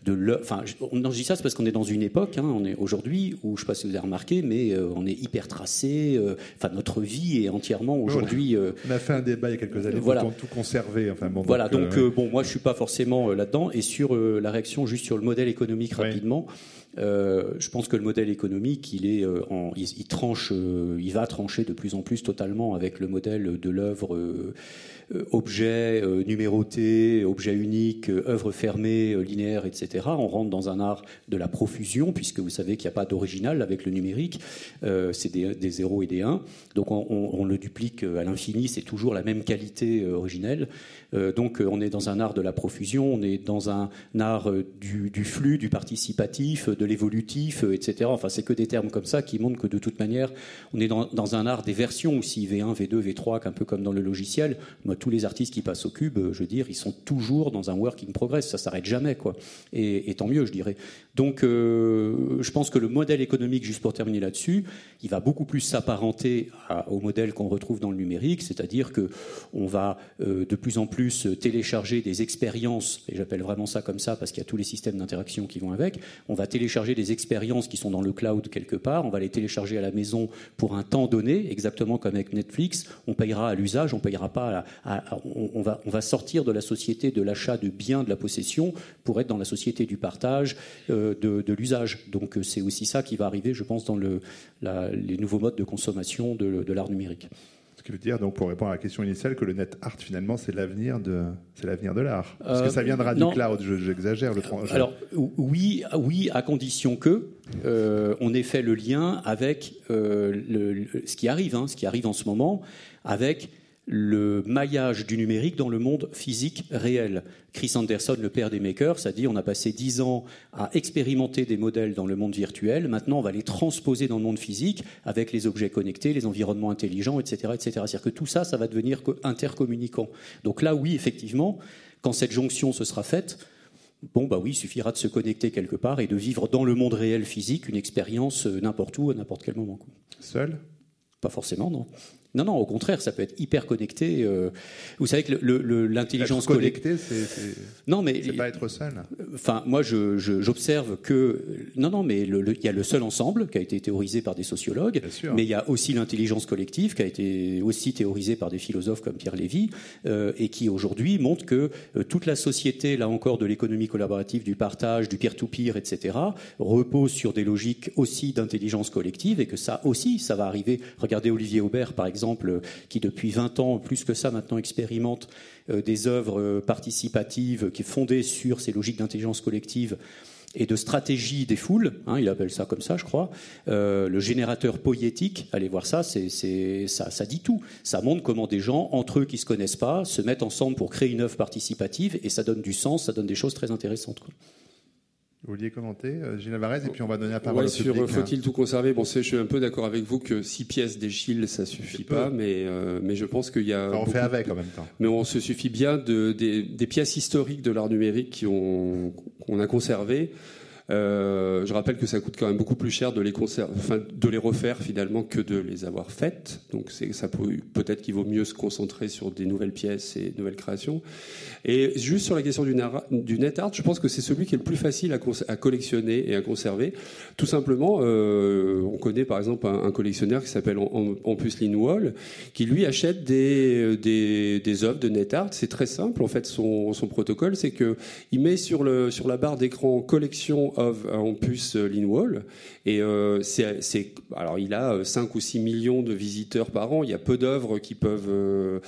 C: de, enfin, on dit ça, c'est parce qu'on est dans une époque, hein, on est aujourd'hui où je sais pas si vous avez remarqué, mais euh, on est hyper tracé. Euh, enfin, notre vie est entièrement aujourd'hui.
A: on a fait un débat il y a quelques années, voilà. tout conserver. Enfin,
C: bon, voilà, donc, bon, moi je suis pas forcément là-dedans. Et sur la réaction, juste sur le modèle économique rapidement. Euh, je pense que le modèle économique, il est, euh, en, il, tranche, euh, il va trancher de plus en plus totalement avec le modèle de l'œuvre euh, objet euh, numéroté, objet unique, euh, œuvre fermée, linéaire, etc. On rentre dans un art de la profusion, puisque vous savez qu'il n'y a pas d'original avec le numérique, c'est des, des 0 et des 1. Donc on, le duplique à l'infini, c'est toujours la même qualité originelle. donc on est dans un art de la profusion, on est dans un art du, flux, du participatif, de l'évolutif, etc. Enfin, c'est que des termes comme ça qui montrent que de toute manière, on est dans, un art des versions aussi, V1, V2, V3, un peu comme dans le logiciel tous les artistes qui passent au cube, je veux dire, ils sont toujours dans un work in progress, ça s'arrête jamais, quoi. Et, tant mieux, je dirais. Donc, euh, je pense que le modèle économique, juste pour terminer là-dessus, il va beaucoup plus s'apparenter au modèle qu'on retrouve dans le numérique, c'est-à-dire que on va euh, de plus en plus télécharger des expériences, et j'appelle vraiment ça comme ça parce qu'il y a tous les systèmes d'interaction qui vont avec. On va télécharger des expériences qui sont dans le cloud quelque part, on va les télécharger à la maison pour un temps donné, exactement comme avec Netflix. On payera à l'usage, on payera pas à, on, va, sortir de la société de l'achat de biens, de la possession, pour être dans la société du partage, euh, de, l'usage. Donc euh, c'est aussi ça qui va arriver, je pense, dans les nouveaux modes de consommation de, l'art numérique.
A: Ce qui veut dire, donc, pour répondre à la question initiale, que le net art, finalement, c'est l'avenir de, c'est l'avenir de l'art. Parce que ça viendra du cloud, j'exagère. Le
C: Alors, oui, oui, à condition que euh, on ait fait le lien avec ce qui arrive, hein, ce qui arrive en ce moment, avec le maillage du numérique dans le monde physique réel. Chris Anderson, le père des makers, a dit on a passé dix ans à expérimenter des modèles dans le monde virtuel, maintenant on va les transposer dans le monde physique avec les objets connectés, les environnements intelligents, etc. etc. C'est-à-dire que tout ça, ça va devenir intercommunicant. Donc là, oui, effectivement, quand cette jonction se sera faite, Bon, bah oui, il suffira de se connecter quelque part et de vivre dans le monde réel physique une expérience euh, n'importe où, à n'importe quel moment.
A: Seul?
C: Pas forcément, non. Non, non, au contraire, ça peut être hyper connecté. Euh, vous savez que l'intelligence
A: collective. c'est. Non, mais. C'est pas être seul.
C: Enfin, moi, j'observe que. Non, non, mais il y a le seul ensemble qui a été théorisé par des sociologues, mais il y a aussi l'intelligence collective qui a été aussi théorisée par des philosophes comme Pierre Lévy, euh, et qui aujourd'hui montre que euh, toute la société, là encore, de l'économie collaborative, du partage, du peer-to-peer, etc., repose sur des logiques aussi d'intelligence collective, et que ça aussi, ça va arriver. Regardez Olivier Aubert, par exemple qui depuis 20 ans, plus que ça maintenant, expérimente euh, des œuvres euh, participatives qui sont fondées sur ces logiques d'intelligence collective et de stratégie des foules, hein, il appelle ça comme ça, je crois. Euh, le générateur poétique, allez voir ça, c'est, ça, dit tout. Ça montre comment des gens, entre eux qui se connaissent pas, se mettent ensemble pour créer une œuvre participative, et ça donne du sens, ça donne des choses très intéressantes.
A: Vous vouliez commenter, euh, Gilles Varese, et puis on va donner la parole ouais, au
D: sur Faut-il tout conserver? Bon, je suis un peu d'accord avec vous que six pièces d'Échille, ça suffit pas, mais, euh, mais je pense qu'il y a.
A: on fait avec en même temps.
D: Mais on se suffit bien de, des, des pièces historiques de l'art numérique qu'on a conservées. Euh, je rappelle que ça coûte quand même beaucoup plus cher de les, enfin, de les refaire finalement que de les avoir faites. Donc ça peut, peut-être qu'il vaut mieux se concentrer sur des nouvelles pièces et nouvelles créations. Et juste sur la question du, net art, je pense que c'est celui qui est le plus facile à, collectionner et à conserver. Tout simplement, euh, on connaît par exemple un, collectionneur qui s'appelle Ampus Linwall, qui lui achète des, des, des œuvres de net art. C'est très simple en fait. Son, son protocole, c'est que il met sur le sur la barre d'écran collection of en puce euh, Linwall. Et euh, c'est, alors il a 5 euh, ou 6 millions de visiteurs par an. Il y a peu d'œuvres qui peuvent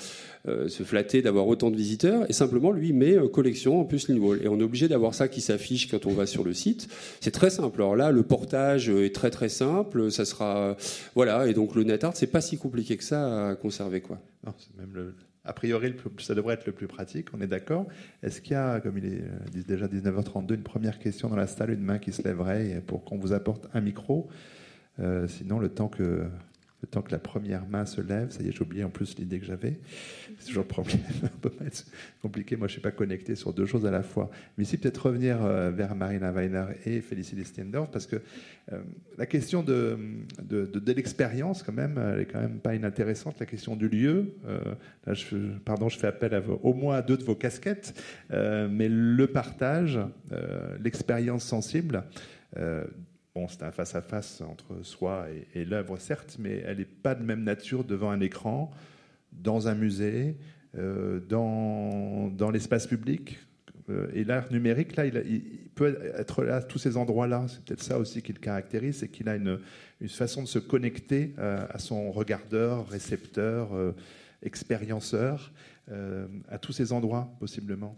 D: se flatter d'avoir autant de visiteurs. Et simplement, lui met collection puce Linwall. Et on est obligé d'avoir ça qui s'affiche quand on va sur le site. C'est très simple. Alors là, le portage est très très simple. Ça sera voilà. Et donc le NetArt, c'est pas si compliqué que ça à conserver quoi.
A: A priori, ça devrait être le plus pratique, on est d'accord. Est-ce qu'il y a, comme il est euh, déjà 19h32, une première question dans la salle, une main qui se lèverait pour qu'on vous apporte un micro euh, Sinon, le temps que le temps que la première main se lève, ça y est, j'ai oublié en plus l'idée que j'avais. C'est toujours le problème, être compliqué. Moi, je ne suis pas connecté sur deux choses à la fois. Mais ici, peut-être revenir euh, vers Marina Weiner et Félicité Stiendorf, parce que euh, la question de, de, l'expérience, quand même, elle est quand même pas inintéressante. La question du lieu, euh, là, je, pardon, je fais appel à au moins à deux de vos casquettes, mais le partage, l'expérience sensible, c'est un face-à-face entre soi et, l'œuvre, certes, mais elle n'est pas de même nature devant un écran, dans un musée, euh, dans, dans l'espace public. Euh, et l'art numérique, là, il, peut être là, tous ces endroits-là. C'est peut-être ça aussi qui le caractérise, c'est qu'il a une, une, façon de se connecter euh, à son regardeur, récepteur, expérienceur, à tous ces endroits, possiblement.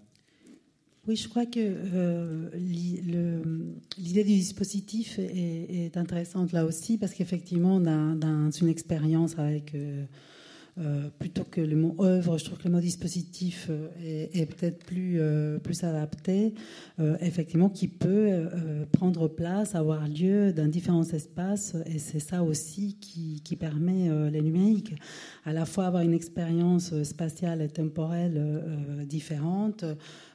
B: Oui, je crois que euh, l'idée du dispositif est, intéressante là aussi parce qu'effectivement, dans, une expérience avec euh, euh, plutôt que le mot œuvre, je trouve que le mot dispositif est, peut-être plus, adapté, effectivement, qui peut prendre place, avoir lieu dans différents espaces, et c'est ça aussi qui permet les numériques, à la fois avoir une expérience spatiale et temporelle différente.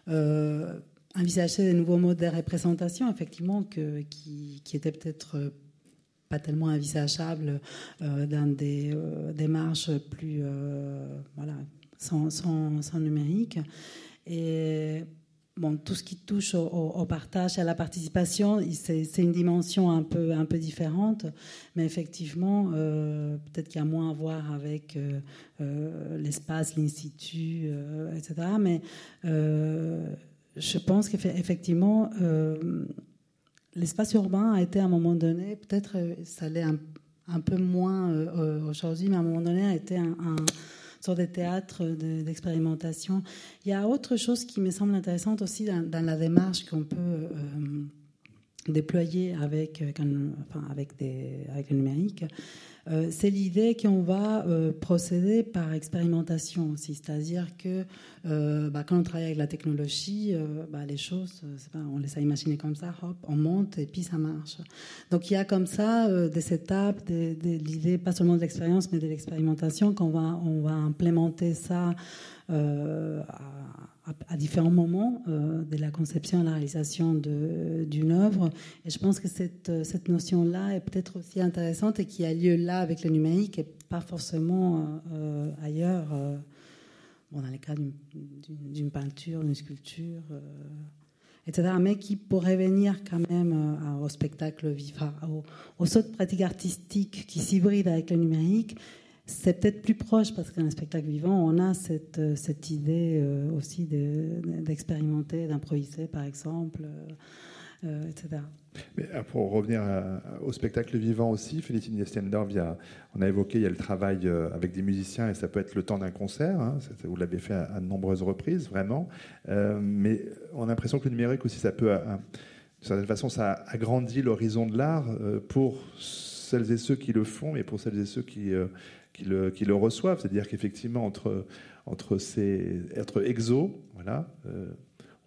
B: Euh, envisager des nouveaux modes de représentation, effectivement, que, qui, qui étaient peut-être euh, pas tellement envisageables euh, dans des démarches plus, voilà, sans, sans, sans, numérique. Et bon, tout ce qui touche au, partage et à la participation, c'est une dimension un peu, un peu différente, mais effectivement, peut-être qu'il y a moins à voir avec l'espace, l'institut, etc. Mais je pense qu'effectivement, euh, l'espace urbain a été à un moment donné, peut-être euh, ça l'est un, peu moins euh, aujourd'hui, mais à un moment donné a été un, un sorte de théâtre d'expérimentation. Il y a autre chose qui me semble intéressante aussi dans, la démarche qu'on peut déployer avec, enfin, avec, des, avec le numérique. Euh, c'est l'idée qu'on va euh, procéder par expérimentation aussi, c'est-à-dire que euh, bah, quand on travaille avec la technologie, bah, les choses, on les a imaginées comme ça, hop, on monte et puis ça marche. Donc il y a comme ça des étapes, des, l'idée pas seulement de l'expérience, mais de l'expérimentation qu'on va, on va implémenter ça à, différents moments euh, de la conception et la réalisation d'une œuvre. Et je pense que cette, euh, cette notion-là est peut-être aussi intéressante et qui a lieu là avec le numérique et pas forcément euh, ailleurs, bon, dans les cas d'une peinture, d'une sculpture, etc. Mais qui pourrait venir quand même au spectacle vivant, aux, aux autres pratiques artistiques qui s'hybrident avec le numérique c'est peut-être plus proche parce qu'un spectacle vivant, on a cette, euh, cette idée euh, aussi d'expérimenter, d'improviser par exemple, euh, etc.
A: Mais pour revenir au spectacle vivant aussi, Félicine Stendorf, on a évoqué il y a le travail avec des musiciens et ça peut être le temps d'un concert. Hein, vous l'avez fait à, de nombreuses reprises, vraiment. mais on a l'impression que le numérique aussi, ça peut certaine façon, ça agrandit l'horizon de l'art pour celles et ceux qui le font et pour celles et ceux qui, qui, le, qui le reçoivent. C'est-à-dire qu'effectivement, entre, entre, ces, être exo, voilà,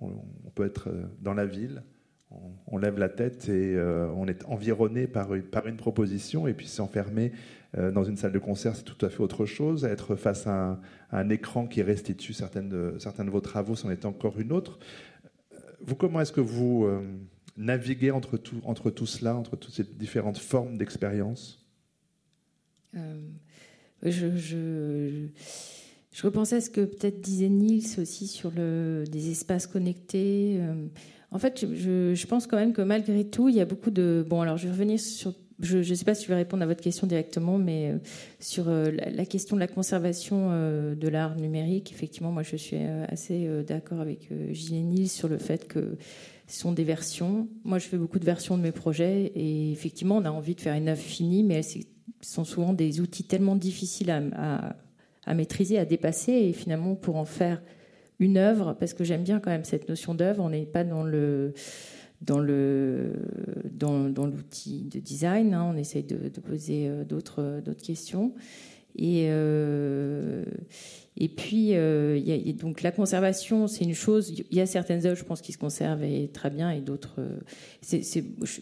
A: on, peut être dans la ville, on, lève la tête et euh, on est environné par une, par une proposition et puis s'enfermer euh, dans une salle de concert, c'est tout à fait autre chose. Être face à un, écran qui restitue certaines certains de vos travaux, c'en est encore une autre. Vous, comment est-ce que vous euh, naviguez entre tout, entre tout cela, entre toutes ces différentes formes d'expérience
E: je, je, repensais à ce que peut-être disait Niels aussi sur le, des espaces connectés. En fait, je, pense quand même que malgré tout, il y a beaucoup de. Bon, alors je vais revenir sur. Je ne sais pas si je vais répondre à votre question directement, mais euh, sur euh, la, question de la conservation euh, de l'art numérique, effectivement, moi je suis assez d'accord avec Gilles Nil sur le fait que ce sont des versions. Moi, je fais beaucoup de versions de mes projets et effectivement, on a envie de faire une œuvre finie, mais elles sont souvent des outils tellement difficiles à, maîtriser, à dépasser, et finalement, pour en faire une œuvre, parce que j'aime bien quand même cette notion d'œuvre, on n'est pas dans le dans le dans, l'outil de design, hein. on essaye de, poser euh, d'autres d'autres questions euh, et puis, euh, y a, donc la conservation, c'est une chose. Il y a certaines œuvres, je pense, qui se conservent et très bien, et d'autres. Euh,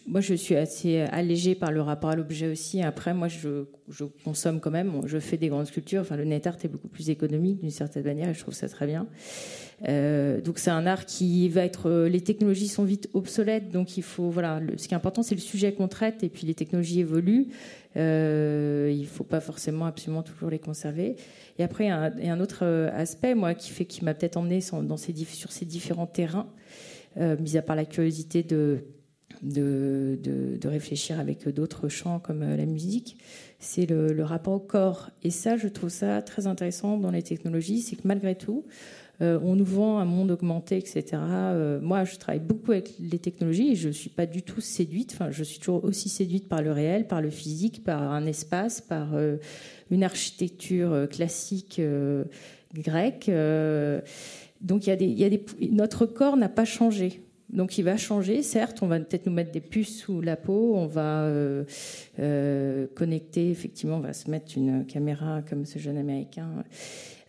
E: moi, je suis assez allégée par le rapport à l'objet aussi. Après, moi, je, je, consomme quand même. Je fais des grandes sculptures. Enfin, le net art est beaucoup plus économique d'une certaine manière, et je trouve ça très bien. Euh, donc, c'est un art qui va être. Les technologies sont vite obsolètes, donc il faut. Voilà, ce qui est important, c'est le sujet qu'on traite, et puis les technologies évoluent. Euh, il ne faut pas forcément absolument toujours les conserver. Et après, il y a un, autre euh, aspect, moi, qui fait qui m'a peut-être emmené dans ces, sur ces différents terrains, euh, mis à part la curiosité de, de, de, réfléchir avec d'autres champs comme la musique, c'est le, le, rapport au corps. Et ça, je trouve ça très intéressant dans les technologies, c'est que malgré tout, euh, on nous vend un monde augmenté, etc. Euh, moi, je travaille beaucoup avec les technologies et je ne suis pas du tout séduite. Enfin, je suis toujours aussi séduite par le réel, par le physique, par un espace, par euh, une architecture classique grecque. donc, il y a des, notre corps n'a pas changé. Donc il va changer, certes, on va peut-être nous mettre des puces sous la peau, on va connecter, effectivement, on va se mettre une caméra comme ce jeune Américain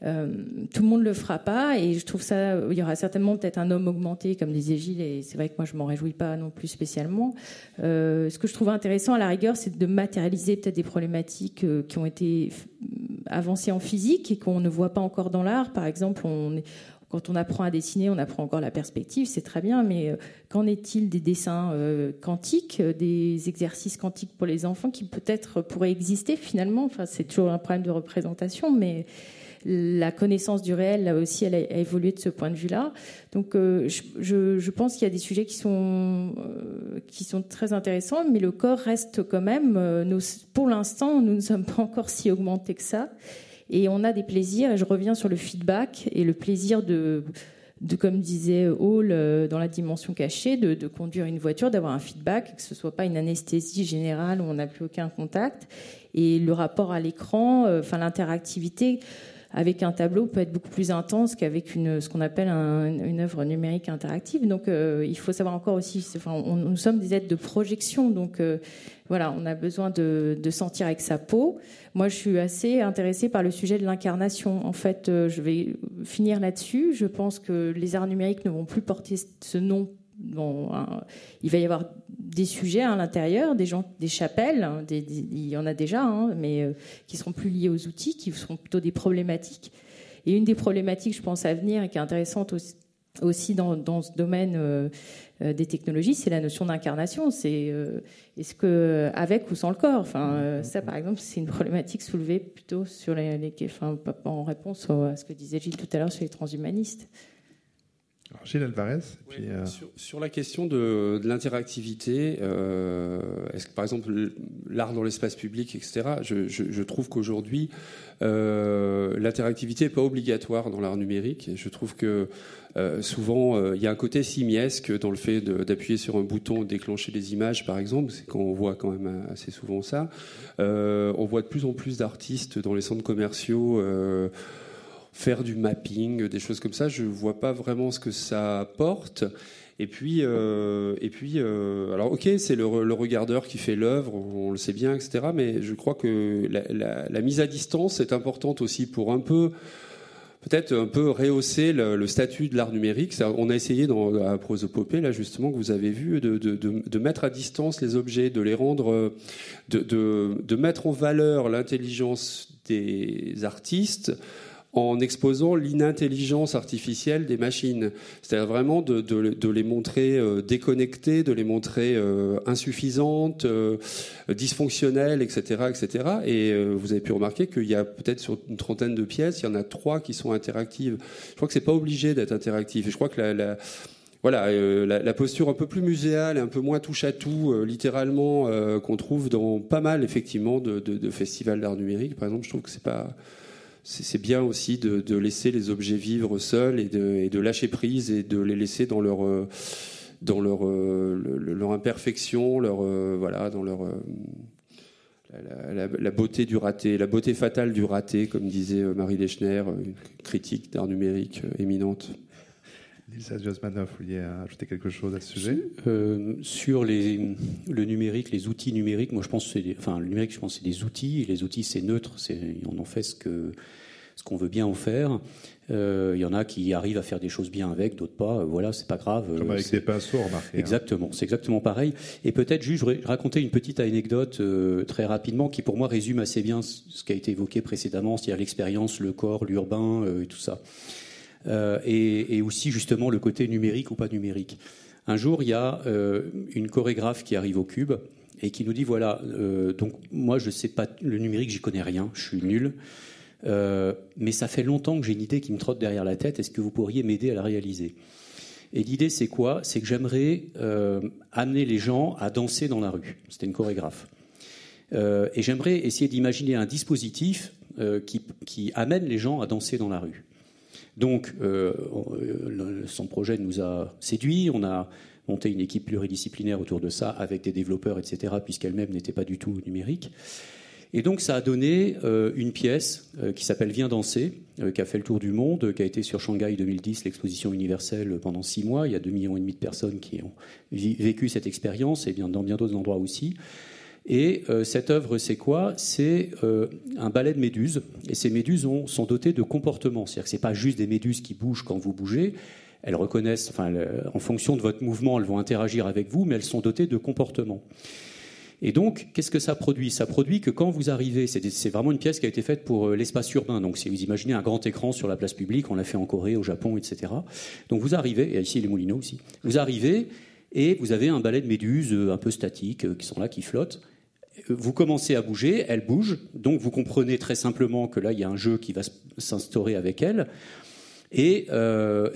E: euh, tout le monde le fera pas et je trouve ça il y aura certainement peut-être un homme augmenté comme disait Gilles et c'est vrai que moi je m'en réjouis pas non plus spécialement. Euh, ce que je trouve intéressant à la rigueur c'est de matérialiser peut-être des problématiques euh, qui ont été avancées en physique et qu'on ne voit pas encore dans l'art. Par exemple quand on apprend à dessiner, on apprend encore la perspective, c'est très bien, mais qu'en est-il des dessins quantiques, des exercices quantiques pour les enfants qui peut-être pourraient exister finalement? Enfin, c'est toujours un problème de représentation, mais la connaissance du réel, là aussi, elle a, évolué de ce point de vue-là. Donc, euh, je, pense qu'il y a des sujets qui sont, euh, qui sont très intéressants, mais le corps reste quand même, euh, pour l'instant, nous ne sommes pas encore si augmentés que ça. Et on a des plaisirs, et je reviens sur le feedback et le plaisir de, comme disait Hall dans la dimension cachée, de, de conduire une voiture, d'avoir un feedback, que ce soit pas une anesthésie générale où on n'a plus aucun contact, et le rapport à l'écran, enfin l'interactivité avec un tableau peut être beaucoup plus intense qu'avec une, ce qu'on appelle une œuvre numérique interactive. Donc, euh, il faut savoir encore aussi, enfin, nous sommes des aides de projection, donc euh, voilà, on a besoin de, de, sentir avec sa peau. Moi, je suis assez intéressée par le sujet de l'incarnation. En fait, euh, je vais finir là-dessus. Je pense que les arts numériques ne vont plus porter ce nom Bon, il va y avoir des sujets à l'intérieur, des gens, des chapelles, hein, il y en a déjà, hein, mais euh, qui seront plus liés aux outils, qui seront plutôt des problématiques. Et une des problématiques, je pense, à venir et qui est intéressante aussi, dans, ce domaine euh, euh, des technologies, c'est la notion d'incarnation. C'est est-ce que avec ou sans le corps? Enfin, ça, par exemple, c'est une problématique soulevée plutôt sur les, en réponse à ce que disait Gilles tout à l'heure sur les transhumanistes.
A: Gilles Alvarez.
D: Euh, sur, la question de, l'interactivité, euh, est-ce que par exemple l'art dans l'espace public, etc., je, trouve qu'aujourd'hui, euh, l'interactivité n'est pas obligatoire dans l'art numérique. je trouve que souvent, il y a un côté simiesque dans le fait d'appuyer sur un bouton, déclencher des images, par exemple. C'est quand on voit quand même assez souvent ça. on voit de plus en plus d'artistes dans les centres commerciaux faire du mapping, des choses comme ça. Je ne vois pas vraiment ce que ça apporte. Et puis, euh, et puis euh, alors ok, c'est le, regardeur qui fait l'œuvre, on le sait bien, etc. Mais je crois que la, mise à distance est importante aussi pour un peu peut-être un peu rehausser le, statut de l'art numérique. on a essayé dans la prosopopée, là justement, que vous avez vu, de, de, de, mettre à distance les objets, de les rendre, de, mettre en valeur l'intelligence des artistes en exposant l'inintelligence artificielle des machines. C'est-à-dire vraiment de, les montrer euh, déconnectées, de les montrer euh, insuffisantes, euh, dysfonctionnelles, etc., etc. Et vous avez pu remarquer qu'il y a peut-être sur une trentaine de pièces, il y en a trois qui sont interactives. Je crois que c'est pas obligé d'être interactif. Et je crois que la, voilà, la, posture un peu plus muséale un peu moins touche à tout, littéralement, qu'on trouve dans pas mal effectivement de, de festivals d'art numérique. Par exemple, je trouve que c'est pas c'est bien aussi de, laisser les objets vivre seuls et de, lâcher prise et de les laisser dans leur euh, euh, imperfection, leur euh, voilà, dans leur la, beauté du raté, la beauté fatale du raté, comme disait Marie Lechner, critique d'art numérique éminente.
A: Lisa Josmanov, vous vouliez ajouter quelque chose à ce sujet?
C: Sur les, le numérique, les outils numériques, moi je pense que enfin, le numérique, je pense c'est des outils, et les outils c'est neutre, on en fait ce que ce qu'on veut bien en faire. Euh, il y en a qui arrivent à faire des choses bien avec, d'autres pas. Voilà, c'est pas grave.
A: Comme avec des pinceaux, remarquez.
C: Hein. Exactement, c'est exactement pareil. Et peut-être juste, raconter une petite anecdote euh, très rapidement qui, pour moi, résume assez bien ce qui a été évoqué précédemment, c'est-à-dire l'expérience, le corps, l'urbain euh, et tout ça. Et, et, aussi, justement, le côté numérique ou pas numérique. Un jour, il y a une chorégraphe qui arrive au cube et qui nous dit voilà, donc moi, je sais pas le numérique, j'y connais rien, je suis nul. Euh, mais ça fait longtemps que j'ai une idée qui me trotte derrière la tête. Est-ce que vous pourriez m'aider à la réaliser? Et l'idée, c'est quoi? C'est que j'aimerais euh, amener les gens à danser dans la rue. C'était une chorégraphe. Euh, et j'aimerais essayer d'imaginer un dispositif qui, amène les gens à danser dans la rue. Donc, son projet nous a séduits. On a monté une équipe pluridisciplinaire autour de ça, avec des développeurs, etc., puisqu'elle-même n'était pas du tout numérique. Et donc ça a donné euh, une pièce euh, qui s'appelle Viens danser, euh, qui a fait le tour du monde, qui a été sur Shanghai 2010, l'exposition universelle pendant six mois. Il y a deux millions et demi de personnes qui ont vécu cette expérience, et bien dans bien d'autres endroits aussi. Et cette œuvre, c'est quoi? C'est un ballet de méduses. Et ces méduses ont, sont dotées de comportements. C'est-à-dire que ce n'est pas juste des méduses qui bougent quand vous bougez. Elles reconnaissent, enfin, en fonction de votre mouvement, elles vont interagir avec vous, mais elles sont dotées de comportements. Et donc, qu'est-ce que ça produit? Ça produit que quand vous arrivez, c'est vraiment une pièce qui a été faite pour euh, l'espace urbain. Donc, si vous imaginez un grand écran sur la place publique, on l'a fait en Corée, au Japon, etc. Donc, vous arrivez, et ici les Moulineaux aussi, vous arrivez et vous avez un balai de méduses euh, un peu statiques euh, qui sont là, qui flottent. Vous commencez à bouger, elles bougent, donc vous comprenez très simplement que là, il y a un jeu qui va s'instaurer avec elles. Et,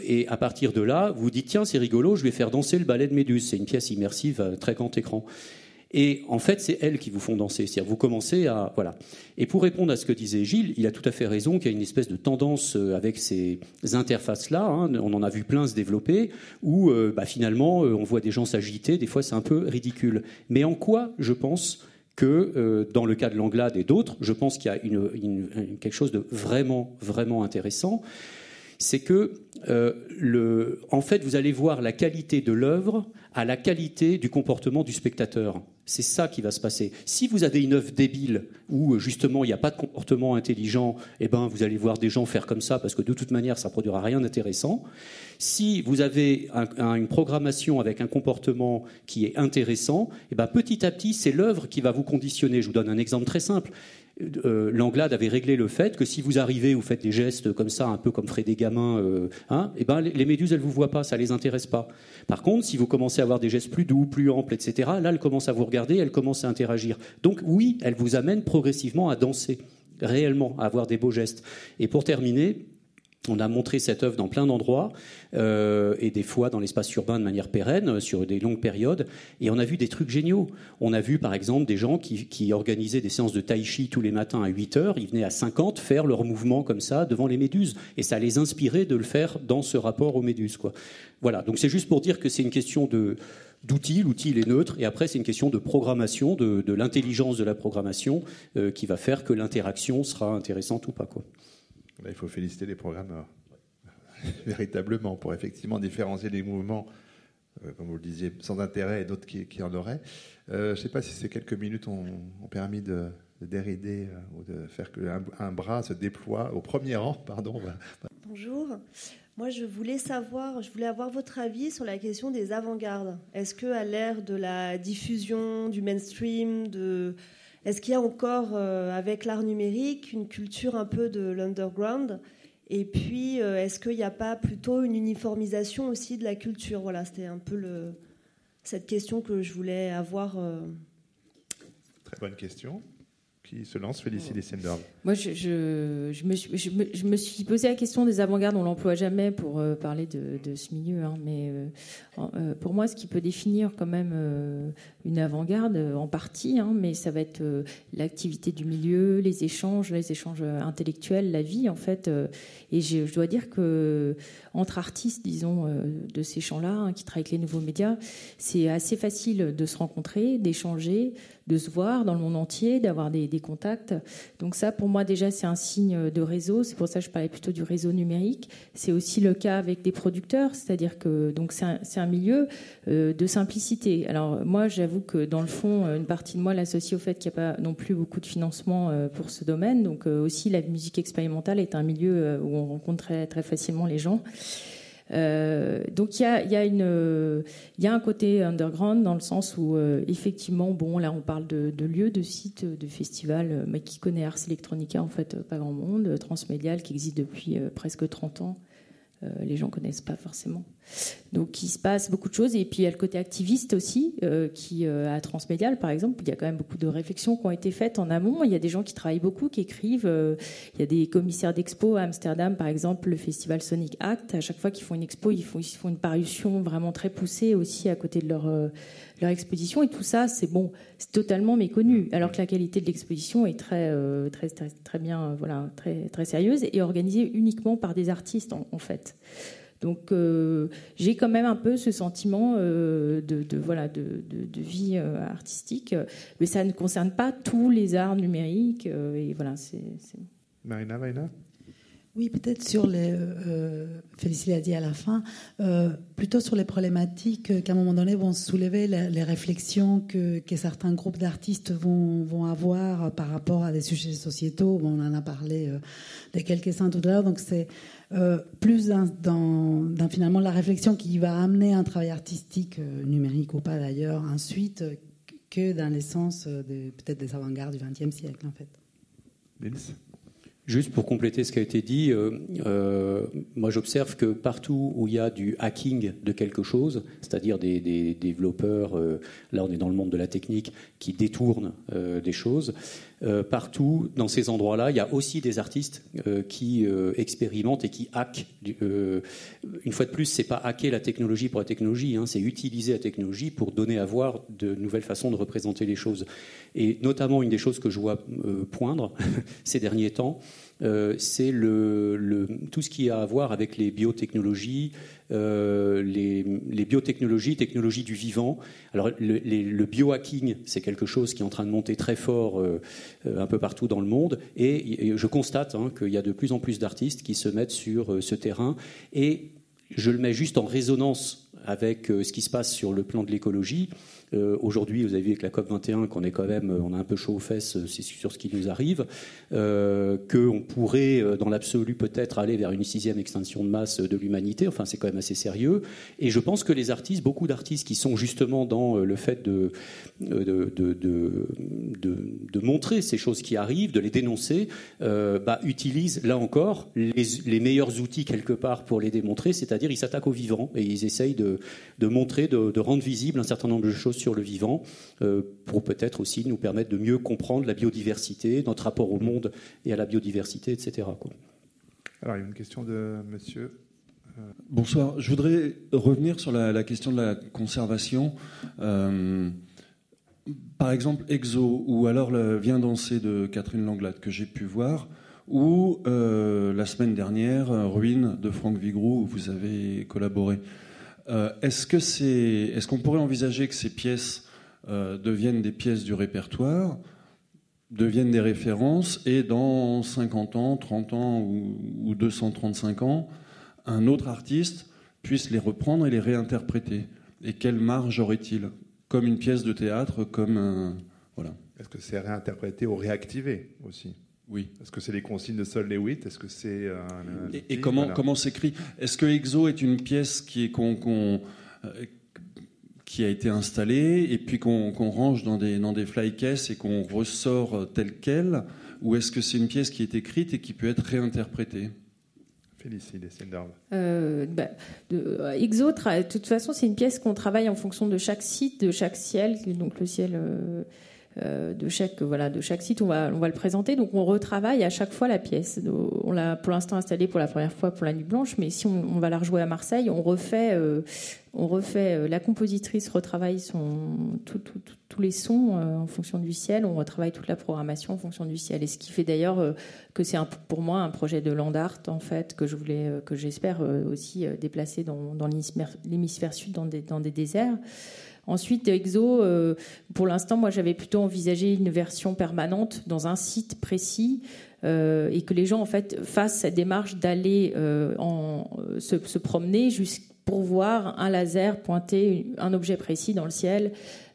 C: et, à partir de là, vous dites tiens, c'est rigolo, je vais faire danser le ballet de méduses. C'est une pièce immersive à très grand écran. Et en fait, c'est elles qui vous font danser. C'est-à-dire, vous commencez à. Voilà. Et pour répondre à ce que disait Gilles, il a tout à fait raison qu'il y a une espèce de tendance euh, avec ces interfaces-là. Hein, on en a vu plein se développer, où euh, bah, finalement, euh, on voit des gens s'agiter. Des fois, c'est un peu ridicule. Mais en quoi, je pense, que dans le cas de l'Anglade et d'autres, je pense qu'il y a une, quelque chose de vraiment, vraiment intéressant. C'est que, le, en fait, vous allez voir la qualité de l'œuvre à la qualité du comportement du spectateur. C'est ça qui va se passer. Si vous avez une œuvre débile où justement il n'y a pas de comportement intelligent, eh ben vous allez voir des gens faire comme ça parce que de toute manière ça produira rien d'intéressant. Si vous avez une programmation avec un comportement qui est intéressant, eh ben petit à petit c'est l'œuvre qui va vous conditionner. Je vous donne un exemple très simple. Euh, Langlade avait réglé le fait que si vous arrivez, vous faites des gestes comme ça, un peu comme ferait des gamins, euh, hein, eh ben les, méduses elles vous voient pas, ça les intéresse pas. Par contre, si vous commencez à avoir des gestes plus doux, plus amples, etc., là elles commencent à vous regarder, elles commencent à interagir. Donc oui, elles vous amènent progressivement à danser réellement, à avoir des beaux gestes. Et pour terminer, on a montré cette œuvre dans plein d'endroits euh, et des fois dans l'espace urbain de manière pérenne sur des longues périodes et on a vu des trucs géniaux. On a vu par exemple des gens qui, organisaient des séances de tai chi tous les matins à 8 heures, ils venaient à 50 faire leur mouvement comme ça devant les méduses et ça les inspirait de le faire dans ce rapport aux méduses quoi. Voilà, donc c'est juste pour dire que c'est une question de d'outils, l'outil il est neutre, et après c'est une question de programmation, de, l'intelligence de la programmation euh, qui va faire que l'interaction sera intéressante ou pas. Quoi
A: il faut féliciter les programmeurs, véritablement, pour effectivement différencier les mouvements comme vous le disiez, sans intérêt et d'autres qui, en auraient. je ne sais pas si ces quelques minutes ont, permis de, dérider ou de faire qu'un un bras se déploie au premier rang. Pardon.
F: Bonjour. Moi, je voulais savoir, je voulais avoir votre avis sur la question des avant-gardes. Est-ce que, à l'ère de la diffusion, du mainstream, de, est-ce qu'il y a encore, euh, avec l'art numérique, une culture un peu de l'underground? Et puis, euh, est-ce qu'il n'y a pas plutôt une uniformisation aussi de la culture? Voilà, c'était un peu le, cette question que je voulais avoir. Euh.
A: Très bonne question qui se lance, Félicie
E: Dessenberg Moi, je, je, me suis, je, me, suis, posé la question des avant-gardes. On l'emploie jamais pour euh, parler de, de, ce milieu, hein, mais euh, euh, pour moi, ce qui peut définir quand même une avant-garde, en partie, hein, mais ça va être l'activité du milieu, les échanges, les échanges intellectuels, la vie, en fait. et je, dois dire que entre artistes, disons, de ces champs-là, hein, qui travaillent avec les nouveaux médias, c'est assez facile de se rencontrer, d'échanger, de se voir dans le monde entier, d'avoir des, contacts. Donc ça, pour moi, déjà, c'est un signe de réseau. C'est pour ça que je parlais plutôt du réseau numérique. C'est aussi le cas avec des producteurs, c'est-à-dire que donc c'est un, milieu euh, de simplicité. Alors moi, j'avoue que dans le fond, une partie de moi l'associe au fait qu'il n'y a pas non plus beaucoup de financement euh, pour ce domaine. Donc euh, aussi, la musique expérimentale est un milieu où on rencontre très, très facilement les gens. Euh, donc il y a, y, a y a, un côté underground dans le sens où euh, effectivement, bon, là on parle de, lieux, de sites, de festivals, mais qui connaît Ars Electronica en fait pas grand monde, Transmédial qui existe depuis euh, presque 30 ans. Euh, les gens connaissent pas forcément. Donc il se passe beaucoup de choses et puis il y a le côté activiste aussi euh, qui euh, à Transmédial par exemple il y a quand même beaucoup de réflexions qui ont été faites en amont. Il y a des gens qui travaillent beaucoup, qui écrivent. il y a des commissaires d'expo à Amsterdam par exemple, le festival Sonic Act. À chaque fois qu'ils font une expo, ils font, ils font une parution vraiment très poussée aussi à côté de leur leur exposition et tout ça, c'est bon, c'est totalement méconnu. Alors que la qualité de l'exposition est très, euh, très, très, bien, euh, voilà, très, très sérieuse et organisée uniquement par des artistes en, fait. Donc euh, j'ai quand même un peu ce sentiment de, voilà de, de, vie artistique, mais ça ne concerne pas tous les arts numériques et voilà c'est.
A: Marina, Marina
B: oui, peut-être sur les. Euh, euh, Félicie l'a dit à la fin, euh, plutôt sur les problématiques qu'à un moment donné vont soulever les, réflexions que, certains groupes d'artistes vont, avoir par rapport à des sujets sociétaux. on en a parlé euh, de quelques-uns tout à l'heure. Donc, c'est euh, plus dans, finalement la réflexion qui va amener un travail artistique, numérique ou pas d'ailleurs, ensuite, que dans l'essence de, peut-être des avant-gardes du XXe siècle, en fait.
C: Juste pour compléter ce qui a été dit, euh, euh, moi j'observe que partout où il y a du hacking de quelque chose, c'est-à-dire des, développeurs, euh, là on est dans le monde de la technique, qui détournent des choses, partout dans ces endroits-là, il y a aussi des artistes qui expérimentent et qui hackent. une fois de plus, c'est pas hacker la technologie pour la technologie, hein, c'est utiliser la technologie pour donner à voir de nouvelles façons de représenter les choses. Et notamment, une des choses que je vois poindre ces derniers temps, euh, c'est tout ce qui a à voir avec les biotechnologies, euh, les, biotechnologies, technologies du vivant. Alors le, biohacking, c'est quelque chose qui est en train de monter très fort euh, un peu partout dans le monde, et, je constate hein, qu'il y a de plus en plus d'artistes qui se mettent sur ce terrain, et je le mets juste en résonance avec ce qui se passe sur le plan de l'écologie. Euh, aujourd'hui, vous avez vu avec la COP 21 qu'on est quand même, euh, on a un peu chaud aux fesses, euh, sur ce qui nous arrive, euh, qu'on pourrait, dans l'absolu, peut-être aller vers une sixième extinction de masse de l'humanité. Enfin, c'est quand même assez sérieux. Et je pense que les artistes, beaucoup d'artistes qui sont justement dans le fait de de, de, de, de, montrer ces choses qui arrivent, de les dénoncer, bah, utilisent là encore les, les, meilleurs outils quelque part pour les démontrer, c'est-à-dire ils s'attaquent aux vivants et ils essayent de, de montrer, de, rendre visible un certain nombre de choses sur le vivant, euh, pour peut-être aussi nous permettre de mieux comprendre la biodiversité, notre rapport au monde et à la biodiversité, etc.
A: Alors, il y a une question de monsieur.
G: Euh, Bonsoir. Je voudrais revenir sur la, question de la conservation. Euh, par exemple, Exo, ou alors le Viens danser de Catherine Langlade, que j'ai pu voir, ou la semaine dernière, Ruine de Franck Vigroux, où vous avez collaboré. Euh, est-ce qu'on pourrait envisager que ces pièces euh, deviennent des pièces du répertoire, deviennent des références, et dans 50 ans, 30 ans ou, ou 235 ans, un autre artiste puisse les reprendre et les réinterpréter? Et quelle marge aurait-il? Comme une pièce de théâtre, comme un... Voilà.
A: Est-ce que c'est réinterprété ou réactivé aussi?
G: Oui.
A: Est-ce que c'est les consignes de Sol Lewitt Est-ce que c'est un, un
G: Et, comment
A: Voilà.
G: comment s'écrit? Est-ce que EXO est une pièce qui est qu'on qu'on, euh, qui a été installée et puis qu'on qu'on range dans des dans des fly cases et qu'on ressort euh, telle quelle? Ou est-ce que c'est une pièce qui est écrite et qui peut être réinterprétée?
A: Félicie.
E: Euh, bah, de, euh, Exo, tra- de toute façon, c'est une pièce qu'on travaille en fonction de chaque site, de chaque ciel, donc le ciel euh, euh, de chaque voilà de chaque site, on va on va le présenter. Donc on retravaille à chaque fois la pièce. On l'a pour l'instant installée pour la première fois pour la Nuit Blanche, mais si on, va la rejouer à Marseille, on refait euh, on refait euh, la compositrice retravaille son tous les sons euh, en fonction du ciel. On retravaille toute la programmation en fonction du ciel. Et ce qui fait d'ailleurs euh, que c'est pour moi un projet de land art en fait que je voulais euh, que j'espère euh, aussi euh, déplacer dans, dans l'hémisphère sud dans des, dans des déserts. Ensuite, Exo, euh, pour l'instant, moi, j'avais plutôt envisagé une version permanente dans un site précis euh, et que les gens, en fait, fassent cette démarche d'aller euh, se, promener pour voir un laser pointer un objet précis dans le ciel.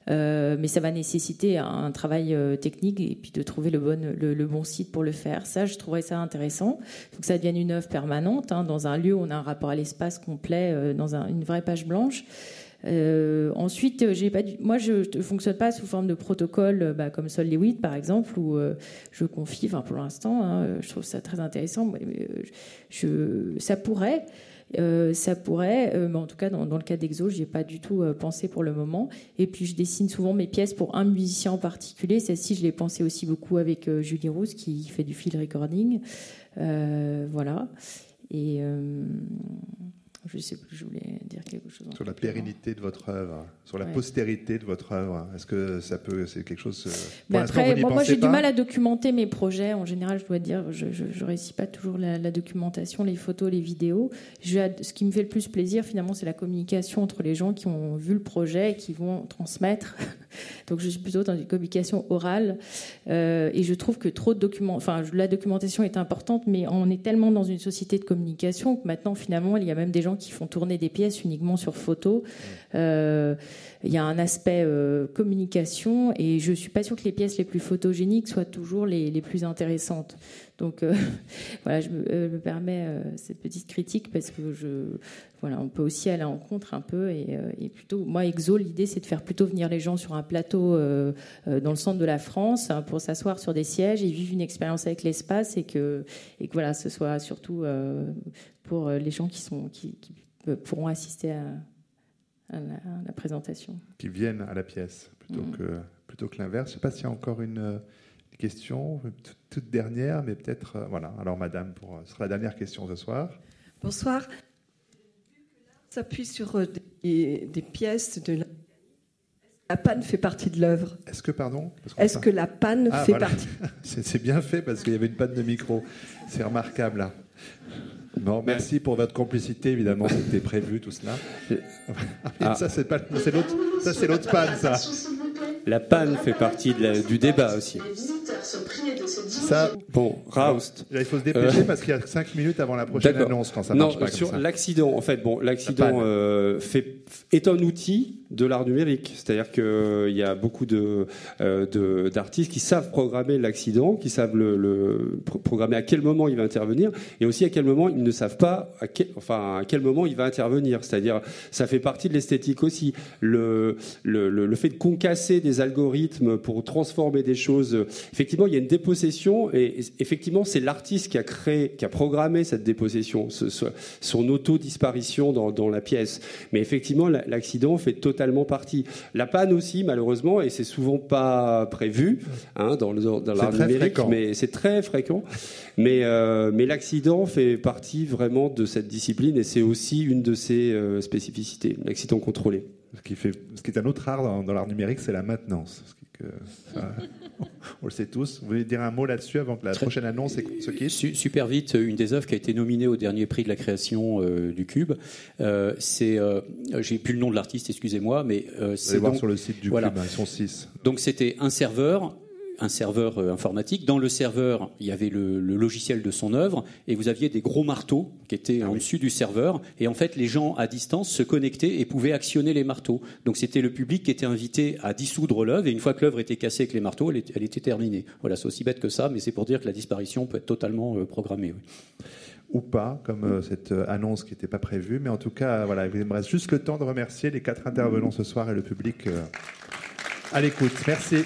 E: Mais ça va nécessiter un travail technique et puis de trouver le bon, site pour le faire. Ça, je trouverais ça intéressant. Il faut que ça devienne une œuvre permanente. hein. Dans un lieu, où on a un rapport à l'espace complet, dans un- une vraie page blanche. Euh, ensuite, euh, moi je ne fonctionne pas sous forme de protocole euh, bah, comme Sol Lewitt par exemple, où je confie, enfin pour l'instant, hein, je trouve ça très intéressant. mais, ça pourrait, ça pourrait, mais en tout cas dans, le cas d'Exo, j'y ai pas du tout pensé pour le moment. Et puis je dessine souvent mes pièces pour un musicien en particulier. Celle-ci, je l'ai pensé aussi beaucoup avec Julie Rousse qui fait du field recording. Voilà. Et je sais plus, je voulais dire quelque chose.
A: Sur la pérennité de votre œuvre, sur la
E: Ouais.
A: postérité de votre œuvre, est-ce que ça peut, c'est quelque chose. euh, pour
E: après,
A: vous
E: moi, j'ai du mal à documenter mes projets. En général, je dois dire, je ne réussis pas toujours la, la documentation, les photos, les vidéos. Je, ce qui me fait le plus plaisir, finalement, c'est la communication entre les gens qui ont vu le projet et qui vont transmettre. Donc, je suis plutôt dans une communication orale. Euh, et je trouve que trop de documents, enfin, la documentation est importante, mais on est tellement dans une société de communication que maintenant, finalement, il y a même des gens qui font tourner des pièces uniquement sur photo. Euh, il y a un aspect euh, communication et je suis pas sûre que les pièces les plus photogéniques soient toujours les, les plus intéressantes. Donc euh, voilà, je me, euh, me permets euh, cette petite critique parce que je voilà, on peut aussi aller en contre un peu et, et plutôt moi Exo l'idée c'est de faire plutôt venir les gens sur un plateau euh, dans le centre de la France hein, pour s'asseoir sur des sièges et vivre une expérience avec l'espace et que et que voilà ce soit surtout euh, pour les gens qui sont qui, qui pourront assister à, à la, à la présentation.
A: Qui viennent à la pièce plutôt
E: Mhm.
A: que, plutôt que l'inverse. Je ne sais pas s'il y a encore une question, toute, toute dernière, mais peut-être. euh, voilà, alors madame, pour, euh, ce sera la dernière question ce soir.
H: Bonsoir. S'appuie sur euh, des, des pièces de la... la panne fait partie de l'œuvre.
A: Est-ce que, pardon
H: Est-ce que la panne
A: Ah,
H: fait
A: voilà.
H: partie?
A: C'est bien fait parce qu'il y avait une panne de micro. C'est remarquable. là. Bon, merci pour votre complicité, évidemment, c'était prévu tout cela.
D: Ah.
A: Ça, c'est pas, l'autre, panne, ça.
C: La panne fait partie de la- du débat aussi.
A: Ça,
D: Bon, Raust.
A: là, il faut se dépêcher
D: Euh,
A: parce qu'il y a 5 minutes avant la prochaine annonce quand ça
D: non,
A: marche pas
D: sur
A: comme ça.
D: l'accident, en fait, bon,
A: La
D: l'accident euh, fait, est un outil de l'art numérique. C'est-à-dire qu'il y a beaucoup de, euh, de- d'artistes qui savent programmer l'accident, qui savent le, le- pro- programmer à quel moment il va intervenir, et aussi à quel moment ils ne savent pas à quel, enfin, à quel moment il va intervenir. C'est-à-dire, ça fait partie de l'esthétique aussi. Le, le, le- le fait de concasser des algorithmes pour transformer des choses. Effectivement, il y a une dépossession, et effectivement, c'est l'artiste qui a créé, qui a programmé cette dépossession, ce- ce- son auto-disparition dans, dans la pièce. Mais effectivement, la- l'accident fait totalement partie. La panne aussi, malheureusement, et c'est souvent pas prévu hein, dans, l'art numérique,
A: fréquent.
D: mais c'est très fréquent. Mais, euh, mais l'accident fait partie vraiment de cette discipline et c'est aussi une de ses euh, spécificités, l'accident contrôlé.
A: Ce qui, fait, ce qui est un autre art dans, dans l'art numérique, c'est la maintenance. Que- ça, on le sait tous. Vous voulez dire un mot là-dessus avant que la
C: Très-
A: prochaine annonce se quitte
C: Su- Super vite, une des œuvres qui a été nominée au dernier prix de la création euh, du Cube, euh, c'est, euh, j'ai plus le nom de l'artiste, excusez-moi, mais euh,
A: Vous allez
C: c'est
A: voir sur le site du
C: voilà.
A: club, hein, ils sont 6.
C: donc c'était un serveur un serveur euh, informatique. Dans le serveur, il y avait le, logiciel de son œuvre et vous aviez des gros marteaux qui étaient en ah dessus du serveur. Et en fait, les gens à distance se connectaient et pouvaient actionner les marteaux. Donc c'était le public qui était invité à dissoudre l'œuvre et une fois que l'œuvre était cassée avec les marteaux, elle, était terminée. Voilà, c'est aussi bête que ça, mais c'est pour dire que la disparition peut être totalement euh, programmée.
A: ou pas, comme euh, cette annonce qui n'était pas prévue. Mais en tout cas, voilà, il me reste juste le temps de remercier les quatre intervenants ce soir et le public à l'écoute. Merci.